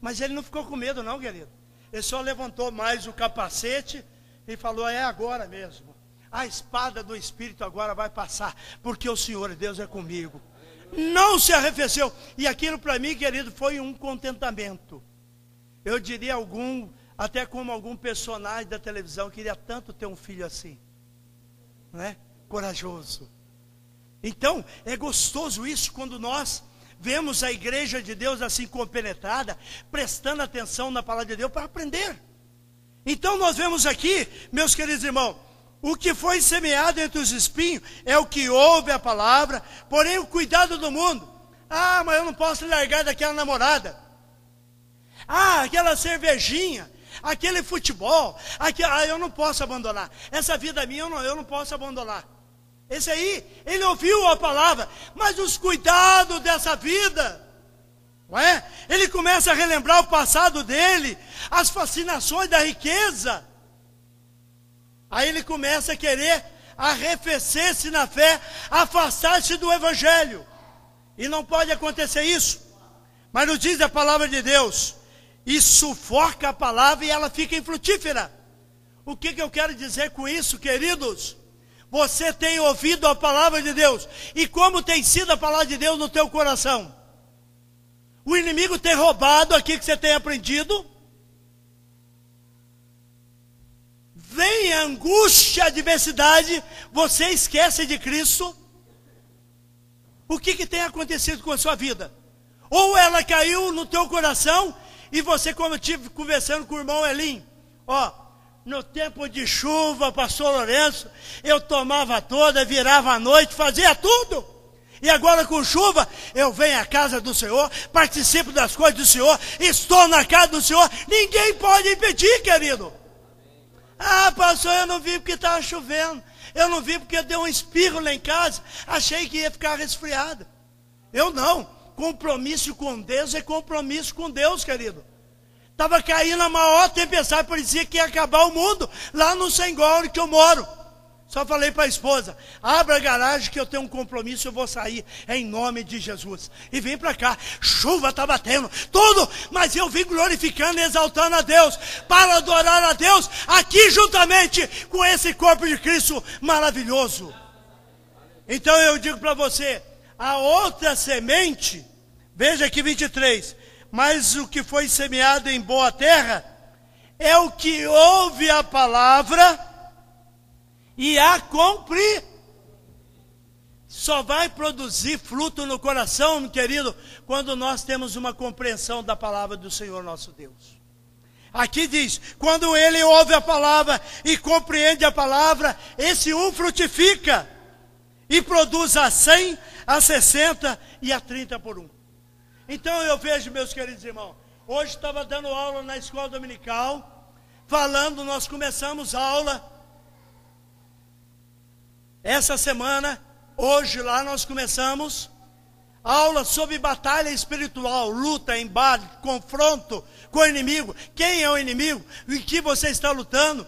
Mas ele não ficou com medo, não, querido. Ele só levantou mais o capacete e falou: é agora mesmo. A espada do Espírito agora vai passar, porque o Senhor Deus é comigo. Não se arrefeceu. E aquilo para mim, querido, foi um contentamento. Eu diria algum até como algum personagem da televisão queria tanto ter um filho assim, né? Corajoso. Então, é gostoso isso quando nós vemos a igreja de Deus assim compenetrada, prestando atenção na palavra de Deus para aprender. Então, nós vemos aqui, meus queridos irmãos, o que foi semeado entre os espinhos é o que ouve a palavra, porém o cuidado do mundo. Ah, mas eu não posso largar daquela namorada. Ah, aquela cervejinha, aquele futebol, aquele, ah, eu não posso abandonar. Essa vida minha eu não, eu não posso abandonar. Esse aí, ele ouviu a palavra, mas os cuidados dessa vida, não é? Ele começa a relembrar o passado dele, as fascinações da riqueza. Aí ele começa a querer arrefecer-se na fé, afastar-se do evangelho. E não pode acontecer isso. Mas nos diz a palavra de Deus, e sufoca a palavra e ela fica infrutífera. O que, que eu quero dizer com isso, queridos? Você tem ouvido a palavra de Deus. E como tem sido a palavra de Deus no teu coração? O inimigo tem roubado aqui que você tem aprendido. Vem angústia, adversidade, você esquece de Cristo. O que, que tem acontecido com a sua vida? Ou ela caiu no teu coração, e você, como eu estive conversando com o irmão Elim, ó, no tempo de chuva, pastor Lourenço, eu tomava toda, virava a noite, fazia tudo. E agora com chuva, eu venho à casa do Senhor, participo das coisas do Senhor, estou na casa do Senhor, ninguém pode impedir, querido. Ah, pastor, eu não vi porque estava chovendo. Eu não vi porque deu um espirro lá em casa. Achei que ia ficar resfriado. Eu não. Compromisso com Deus é compromisso com Deus, querido. Estava caindo a maior tempestade, parecia que ia acabar o mundo, lá no Senhor que eu moro. Só falei para a esposa: abra a garagem que eu tenho um compromisso, eu vou sair em nome de Jesus. E vim para cá, chuva está batendo, tudo, mas eu vim glorificando e exaltando a Deus, para adorar a Deus, aqui juntamente com esse corpo de Cristo maravilhoso. Então eu digo para você: a outra semente, veja aqui 23, mas o que foi semeado em boa terra é o que ouve a palavra e a cumpre. Só vai produzir fruto no coração, meu querido, quando nós temos uma compreensão da palavra do Senhor nosso Deus. Aqui diz: quando ele ouve a palavra e compreende a palavra, esse um frutifica e produz a 100, a 60 e a 30 por um. Então eu vejo, meus queridos irmãos, hoje estava dando aula na escola dominical, falando, nós começamos aula essa semana, hoje lá nós começamos aula sobre batalha espiritual, luta, embate, confronto com o inimigo. Quem é o inimigo? Em que você está lutando?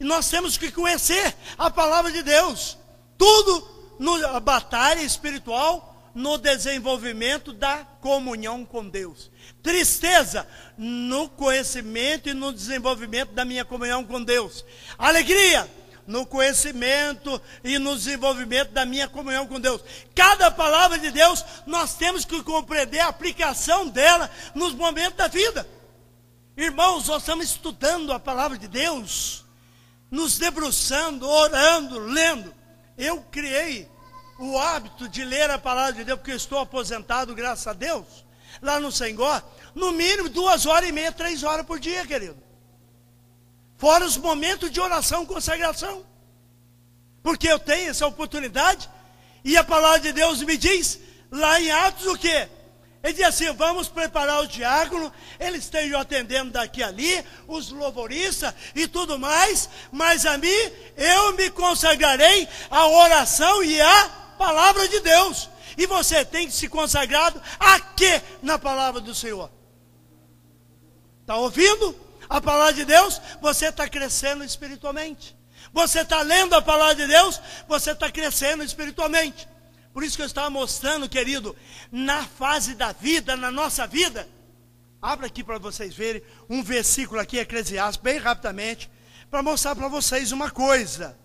E nós temos que conhecer a palavra de Deus. Tudo na batalha espiritual no desenvolvimento da comunhão com Deus. Tristeza no conhecimento e no desenvolvimento da minha comunhão com Deus. Alegria no conhecimento e no desenvolvimento da minha comunhão com Deus. Cada palavra de Deus, nós temos que compreender a aplicação dela nos momentos da vida. Irmãos, nós estamos estudando a palavra de Deus, nos debruçando, orando, lendo. Eu criei o hábito de ler a palavra de Deus, porque eu estou aposentado, graças a Deus, lá no Senhor, no mínimo duas horas e meia, três horas por dia, querido. Fora os momentos de oração consagração. Porque eu tenho essa oportunidade, e a palavra de Deus me diz, lá em Atos, o quê? Ele diz assim: vamos preparar o diácono, eles estejam atendendo daqui a ali, os louvoristas e tudo mais, mas a mim eu me consagrarei à oração e à palavra de Deus. E você tem que se consagrado a quê na palavra do Senhor? Está ouvindo a palavra de Deus? Você está crescendo espiritualmente. Você está lendo a palavra de Deus? Você está crescendo espiritualmente. Por isso que eu estava mostrando, querido, na fase da vida, na nossa vida. Abra aqui para vocês verem um versículo aqui, Eclesiastes, bem rapidamente, para mostrar para vocês uma coisa.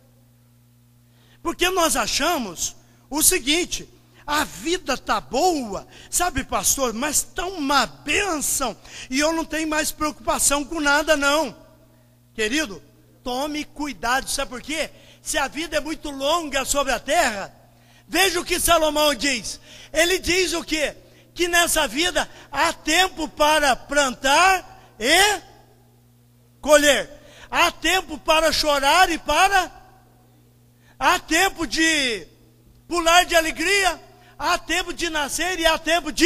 Porque nós achamos o seguinte: a vida tá boa, sabe, pastor, mas tá uma bênção e eu não tenho mais preocupação com nada, não. Querido, tome cuidado, sabe por quê? Se a vida é muito longa sobre a terra, veja o que Salomão diz. Ele diz o quê? Que nessa vida há tempo para plantar e colher. Há tempo para chorar e para. Há tempo de pular de alegria. Há tempo de nascer e há tempo de.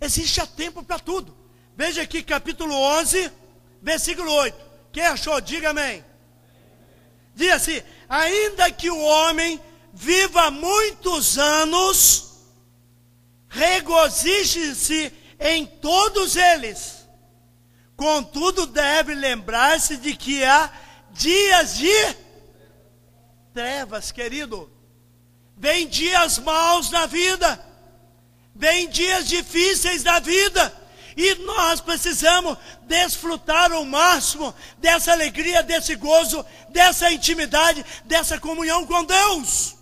Existe tempo para tudo. Veja aqui capítulo 11, versículo 8. Quem achou? Diga amém. Diz assim: ainda que o homem viva muitos anos, regozije-se em todos eles. Contudo, deve lembrar-se de que há dias de trevas, querido. Vem dias maus na vida, vem dias difíceis na vida, e nós precisamos desfrutar o máximo dessa alegria, desse gozo, dessa intimidade, dessa comunhão com Deus.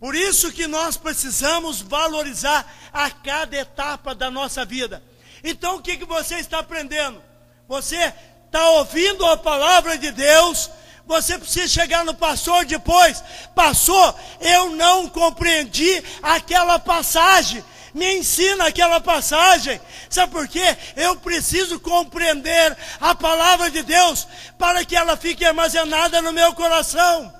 Por isso que nós precisamos valorizar a cada etapa da nossa vida. Então o que, que você está aprendendo? Você está ouvindo a palavra de Deus, você precisa chegar no pastor depois. Pastor, eu não compreendi aquela passagem. Me ensina aquela passagem. Sabe por quê? Eu preciso compreender a palavra de Deus para que ela fique armazenada no meu coração.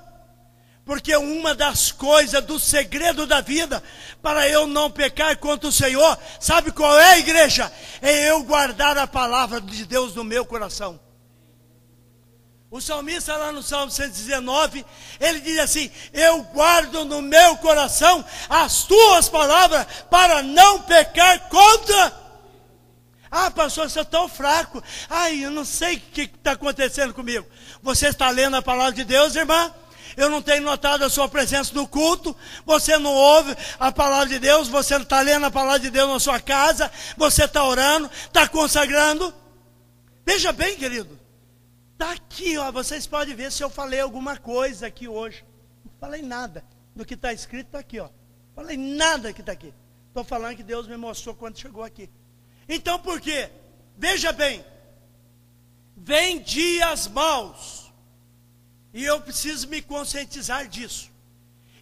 Porque uma das coisas, do segredo da vida, para eu não pecar contra o Senhor, sabe qual é a igreja? É eu guardar a palavra de Deus no meu coração. O salmista lá no Salmo 119, ele diz assim: Eu guardo no meu coração as tuas palavras para não pecar contra. Ah, pastor, você é tão fraco. Ai, eu não sei o que está acontecendo comigo. Você está lendo a palavra de Deus, irmã? eu não tenho notado a sua presença no culto, você não ouve a palavra de Deus, você não está lendo a palavra de Deus na sua casa, você está orando, está consagrando. Veja bem, querido, está aqui, ó, vocês podem ver se eu falei alguma coisa aqui hoje. Não falei nada do que está escrito, está aqui, ó. Falei nada que está aqui. Estou falando que Deus me mostrou quando chegou aqui. Então por quê? Veja bem, vem dias maus e eu preciso me conscientizar disso.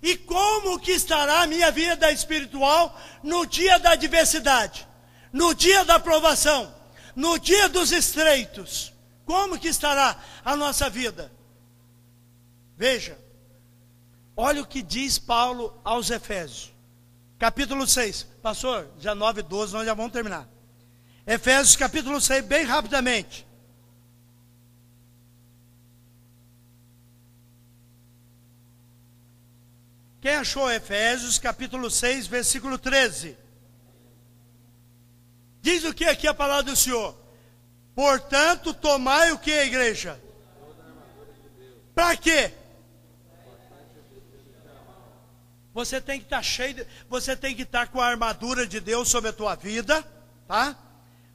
E como que estará a minha vida espiritual no dia da adversidade, no dia da provação, no dia dos estreitos? Como que estará a nossa vida? Veja, olha o que diz Paulo aos Efésios, capítulo 6. Pastor, já 9 e 12, nós já vamos terminar. Efésios capítulo 6, bem rapidamente. Quem achou Efésios capítulo 6, versículo 13? Diz o que aqui a palavra do Senhor? Portanto, tomai o que, igreja? Para quê? Você tem que estar tá cheio, de, você tem que estar tá com a armadura de Deus sobre a tua vida, tá?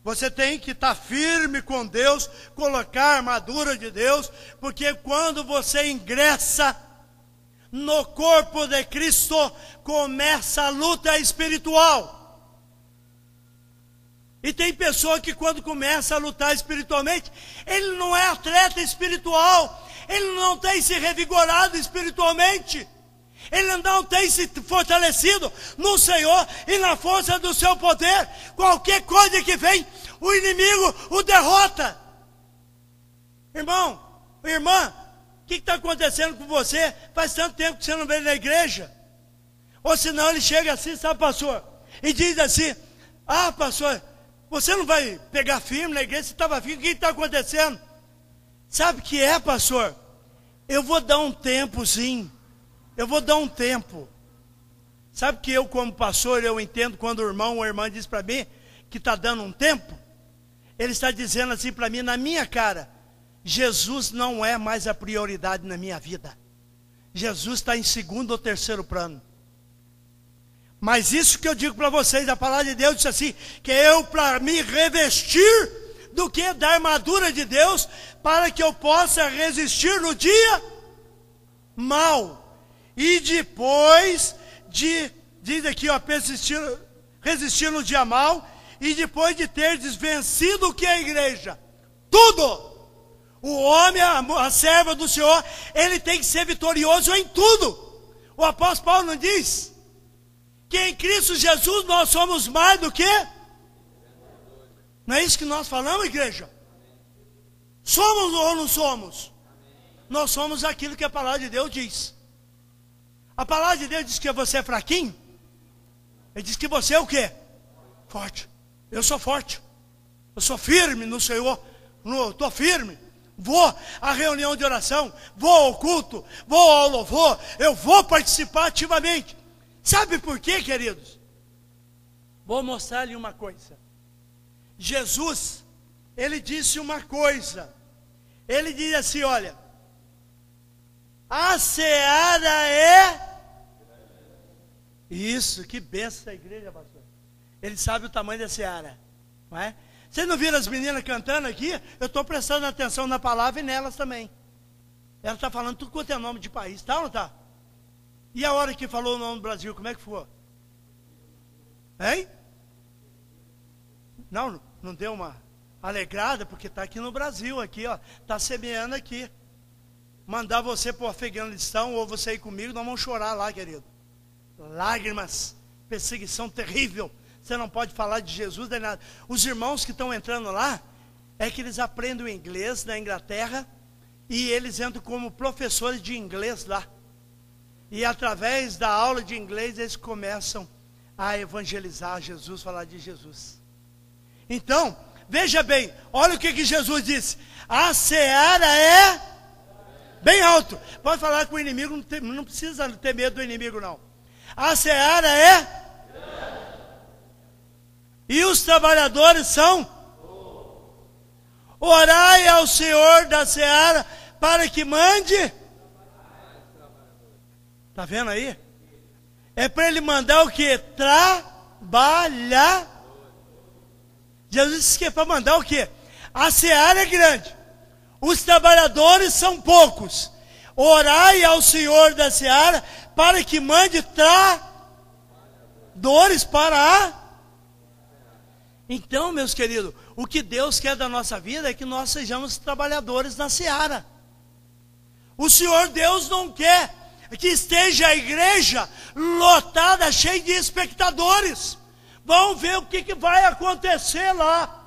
Você tem que estar tá firme com Deus, colocar a armadura de Deus, porque quando você ingressa no corpo de Cristo começa a luta espiritual. E tem pessoa que quando começa a lutar espiritualmente, ele não é atleta espiritual, ele não tem se revigorado espiritualmente, ele não tem se fortalecido no Senhor e na força do seu poder. Qualquer coisa que vem, o inimigo o derrota. Irmão, irmã, o que está acontecendo com você? Faz tanto tempo que você não veio na igreja. Ou senão ele chega assim, sabe, pastor? E diz assim: Ah, pastor, você não vai pegar firme na igreja, você estava firme, o que está acontecendo? Sabe o que é, pastor? Eu vou dar um tempo, sim. Eu vou dar um tempo. Sabe que eu, como pastor, eu entendo quando o irmão ou a irmã diz para mim que está dando um tempo? Ele está dizendo assim para mim, na minha cara: Jesus não é mais a prioridade na minha vida. Jesus está em segundo ou terceiro plano. Mas isso que eu digo para vocês, a palavra de Deus diz assim: que eu, para me revestir do que da armadura de Deus, para que eu possa resistir no dia mal. E depois de, diz aqui, ó, persistir, resistir no dia mal, e depois de ter desvencido o que é a igreja? Tudo! O homem, a, a serva do Senhor, ele tem que ser vitorioso em tudo. O apóstolo Paulo não diz que em Cristo Jesus nós somos mais do que? Não é isso que nós falamos, igreja? Somos ou não somos? Nós somos aquilo que a palavra de Deus diz. A palavra de Deus diz que você é fraquinho. Ele diz que você é o quê? Forte. Eu sou forte. Eu sou firme no Senhor. Estou firme. Vou à reunião de oração, vou ao culto, vou ao louvor, eu vou participar ativamente. Sabe por quê, queridos? Vou mostrar-lhe uma coisa. Jesus, ele disse uma coisa. Ele diz assim: olha, a seara é. Isso, que benção essa igreja, pastor. Ele sabe o tamanho da seara, não é? Vocês não viram as meninas cantando aqui? Eu estou prestando atenção na palavra e nelas também. Ela está falando tudo quanto é nome de país, tá ou não tá? E a hora que falou o nome do Brasil, como é que foi? Hein? Não, não deu uma alegrada, porque está aqui no Brasil, aqui, ó. Está semeando aqui. Mandar você para o Afeganistão ou você ir comigo, nós vamos chorar lá, querido. Lágrimas, perseguição terrível você não pode falar de Jesus nem nada. Os irmãos que estão entrando lá, é que eles aprendem o inglês na Inglaterra e eles entram como professores de inglês lá. E através da aula de inglês eles começam a evangelizar Jesus, falar de Jesus. Então, veja bem, olha o que, que Jesus disse: a seara é bem alto. Pode falar com o inimigo, não, tem, não precisa ter medo do inimigo, não. A seara é e os trabalhadores são? Orai ao Senhor da seara para que mande. Está vendo aí? É para ele mandar o que? Trabalhar. Jesus disse que é para mandar o que? A seara é grande. Os trabalhadores são poucos. Orai ao Senhor da seara para que mande trabalhadores para a então, meus queridos, o que Deus quer da nossa vida é que nós sejamos trabalhadores na seara. O Senhor Deus não quer que esteja a igreja lotada, cheia de espectadores. Vamos ver o que, que vai acontecer lá.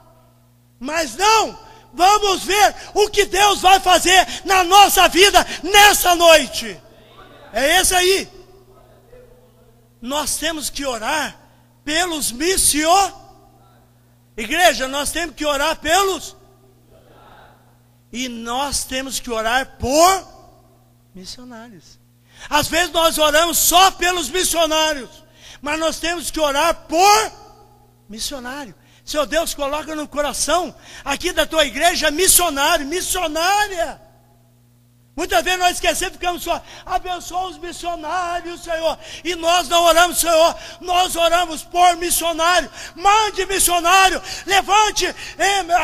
Mas não, vamos ver o que Deus vai fazer na nossa vida nessa noite. É esse aí. Nós temos que orar pelos missionários Igreja, nós temos que orar pelos. E nós temos que orar por missionários. Às vezes nós oramos só pelos missionários, mas nós temos que orar por missionário. Seu Deus coloca no coração aqui da tua igreja missionário, missionária. Muitas vezes nós esquecemos, ficamos só, abençoa os missionários, Senhor. E nós não oramos, Senhor, nós oramos por missionário. Mande missionário, levante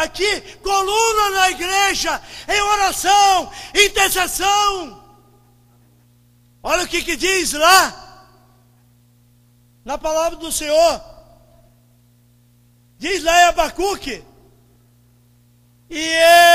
aqui, coluna na igreja, em oração, intercessão. Olha o que, que diz lá, na palavra do Senhor. Diz lá em Abacuque e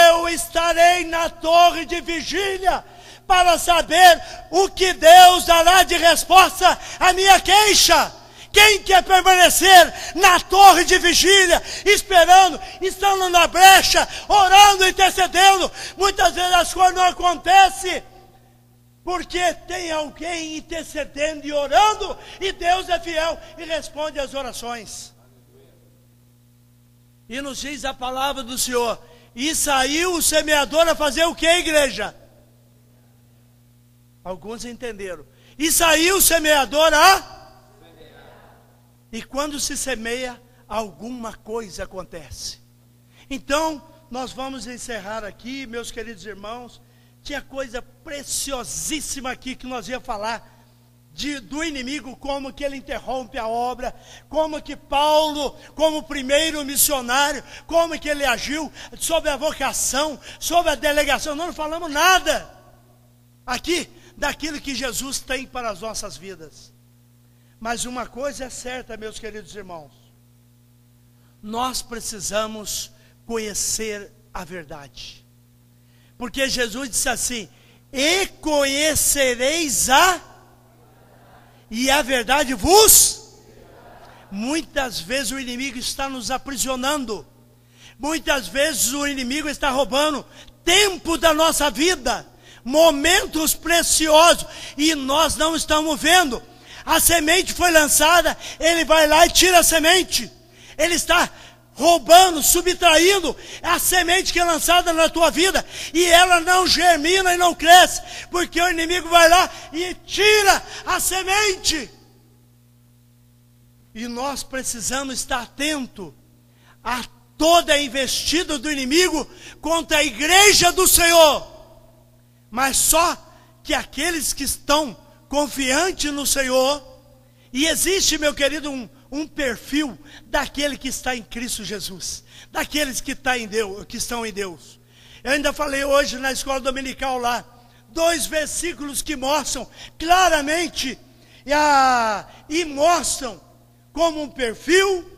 eu estarei na torre de vigília para saber o que Deus dará de resposta à minha queixa. Quem quer permanecer na torre de vigília, esperando, estando na brecha, orando, intercedendo, muitas vezes as coisas não acontecem, porque tem alguém intercedendo e orando, e Deus é fiel e responde às orações. E nos diz a palavra do Senhor: e saiu o semeador a fazer o que, igreja? Alguns entenderam. E saiu o semeador a. E quando se semeia, alguma coisa acontece. Então, nós vamos encerrar aqui, meus queridos irmãos. Tinha coisa preciosíssima aqui que nós ia falar de, do inimigo, como que ele interrompe a obra, como que Paulo, como primeiro missionário, como que ele agiu sobre a vocação, sobre a delegação. Nós não falamos nada aqui, daquilo que Jesus tem para as nossas vidas. Mas uma coisa é certa, meus queridos irmãos: nós precisamos conhecer a verdade. Porque Jesus disse assim: E conhecereis a, e a verdade vos. Muitas vezes o inimigo está nos aprisionando, muitas vezes o inimigo está roubando tempo da nossa vida, momentos preciosos, e nós não estamos vendo. A semente foi lançada, ele vai lá e tira a semente. Ele está roubando, subtraindo a semente que é lançada na tua vida e ela não germina e não cresce, porque o inimigo vai lá e tira a semente. E nós precisamos estar atento a toda a investida do inimigo contra a igreja do Senhor. Mas só que aqueles que estão confiantes no Senhor, e existe, meu querido, um, um perfil daquele que está em Cristo Jesus, daqueles que, está em Deus, que estão em Deus. Eu ainda falei hoje na escola dominical lá, dois versículos que mostram claramente a, e mostram como um perfil,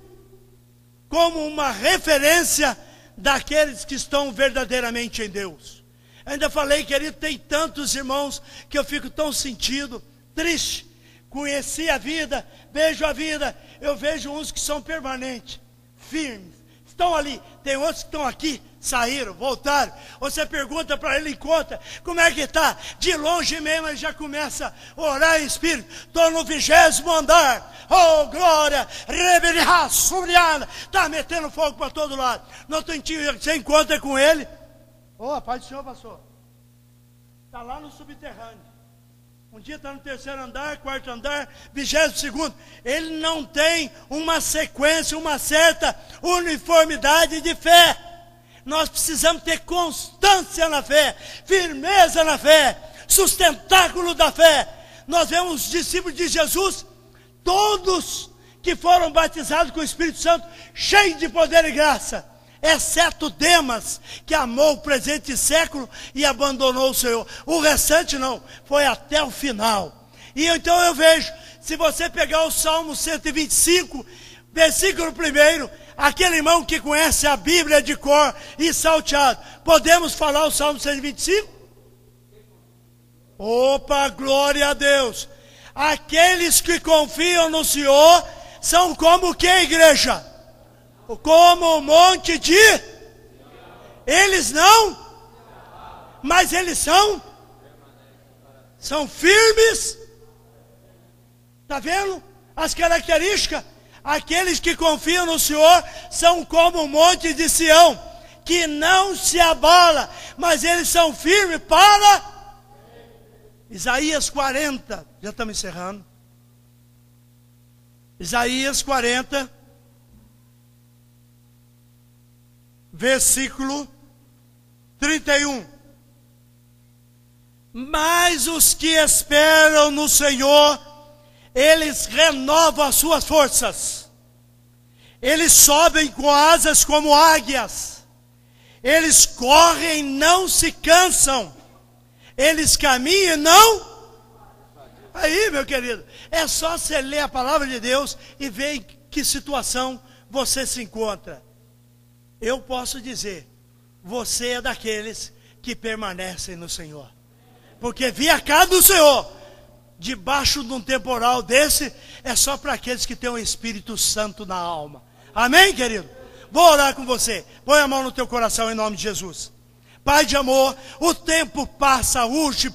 como uma referência daqueles que estão verdadeiramente em Deus. Eu ainda falei, querido, tem tantos irmãos que eu fico tão sentido, triste. Conheci a vida, vejo a vida, eu vejo uns que são permanentes, firmes, estão ali. Tem outros que estão aqui, saíram, voltaram. Você pergunta para ele conta, como é que está? De longe mesmo ele já começa a orar em espírito. Estou no vigésimo andar. Oh, glória! Reverá, sobriana. Está metendo fogo para todo lado. Não tem você encontra com ele. Oh, a paz do Senhor, pastor. Está lá no subterrâneo. Um dia está no terceiro andar, quarto andar, vigésimo segundo. Ele não tem uma sequência, uma certa uniformidade de fé. Nós precisamos ter constância na fé, firmeza na fé, sustentáculo da fé. Nós vemos os discípulos de Jesus, todos que foram batizados com o Espírito Santo, cheios de poder e graça exceto Demas, que amou o presente século e abandonou o Senhor. O restante não, foi até o final. E então eu vejo, se você pegar o Salmo 125, versículo 1, aquele irmão que conhece a Bíblia de cor e salteado, podemos falar o Salmo 125? Opa, glória a Deus! Aqueles que confiam no Senhor são como que igreja? Como o monte de. Eles não, mas eles são. São firmes. Está vendo? As características. Aqueles que confiam no Senhor são como o monte de Sião, que não se abala, mas eles são firmes para. Isaías 40, já estamos encerrando. Isaías 40. Versículo 31. Mas os que esperam no Senhor, eles renovam as suas forças. Eles sobem com asas como águias. Eles correm e não se cansam. Eles caminham e não. Aí, meu querido, é só você ler a palavra de Deus e ver em que situação você se encontra eu posso dizer: você é daqueles que permanecem no Senhor. Porque vir a casa do Senhor, debaixo de um temporal desse, é só para aqueles que têm o Espírito Santo na alma. Amém, querido? Vou orar com você. Põe a mão no teu coração em nome de Jesus. Pai de amor, o tempo passa, urge.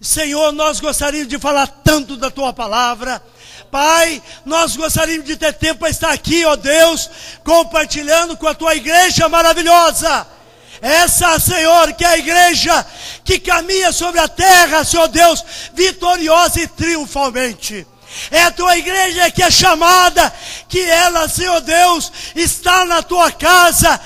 Senhor, nós gostaríamos de falar tanto da tua palavra. Pai, nós gostaríamos de ter tempo para estar aqui, ó Deus, compartilhando com a tua igreja maravilhosa. Essa, Senhor, que é a igreja que caminha sobre a terra, Senhor Deus, vitoriosa e triunfalmente. É a tua igreja que é chamada, que ela, Senhor Deus, está na tua casa.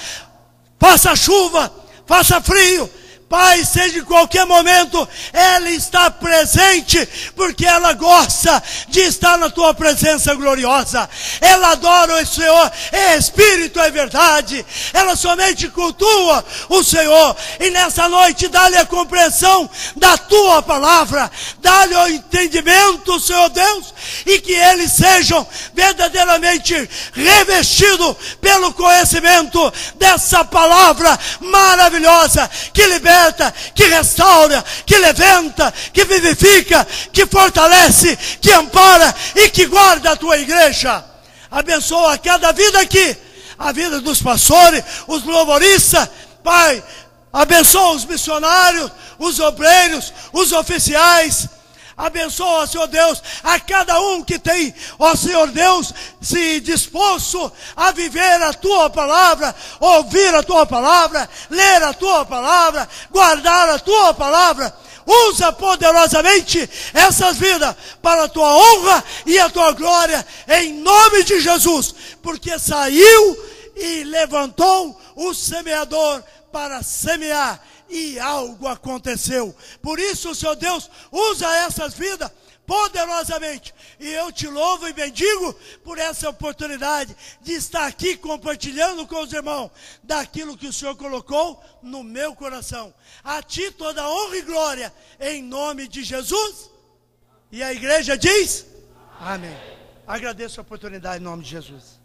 Faça chuva, faça frio, Pai, seja em qualquer momento, ela está presente, porque ela gosta de estar na tua presença gloriosa. Ela adora o Senhor, é Espírito, é verdade. Ela somente cultua o Senhor. E nessa noite, dá-lhe a compreensão da tua palavra, dá-lhe o entendimento, Senhor Deus, e que eles sejam verdadeiramente revestidos pelo conhecimento dessa palavra maravilhosa que liberta, que restaura, que levanta, que vivifica, que fortalece, que ampara e que guarda a tua igreja. Abençoa cada vida aqui, a vida dos pastores, os louvoristas, Pai, abençoa os missionários, os obreiros, os oficiais, Abençoa, Senhor Deus, a cada um que tem, ó Senhor Deus, se disposto a viver a tua palavra, ouvir a tua palavra, ler a tua palavra, guardar a tua palavra. Usa poderosamente essas vidas para a tua honra e a tua glória, em nome de Jesus, porque saiu e levantou o semeador para semear e algo aconteceu. Por isso, Senhor Deus, usa essas vidas poderosamente. E eu te louvo e bendigo por essa oportunidade de estar aqui compartilhando com os irmãos daquilo que o Senhor colocou no meu coração. A ti toda honra e glória em nome de Jesus. E a igreja diz: Amém. Agradeço a oportunidade em nome de Jesus.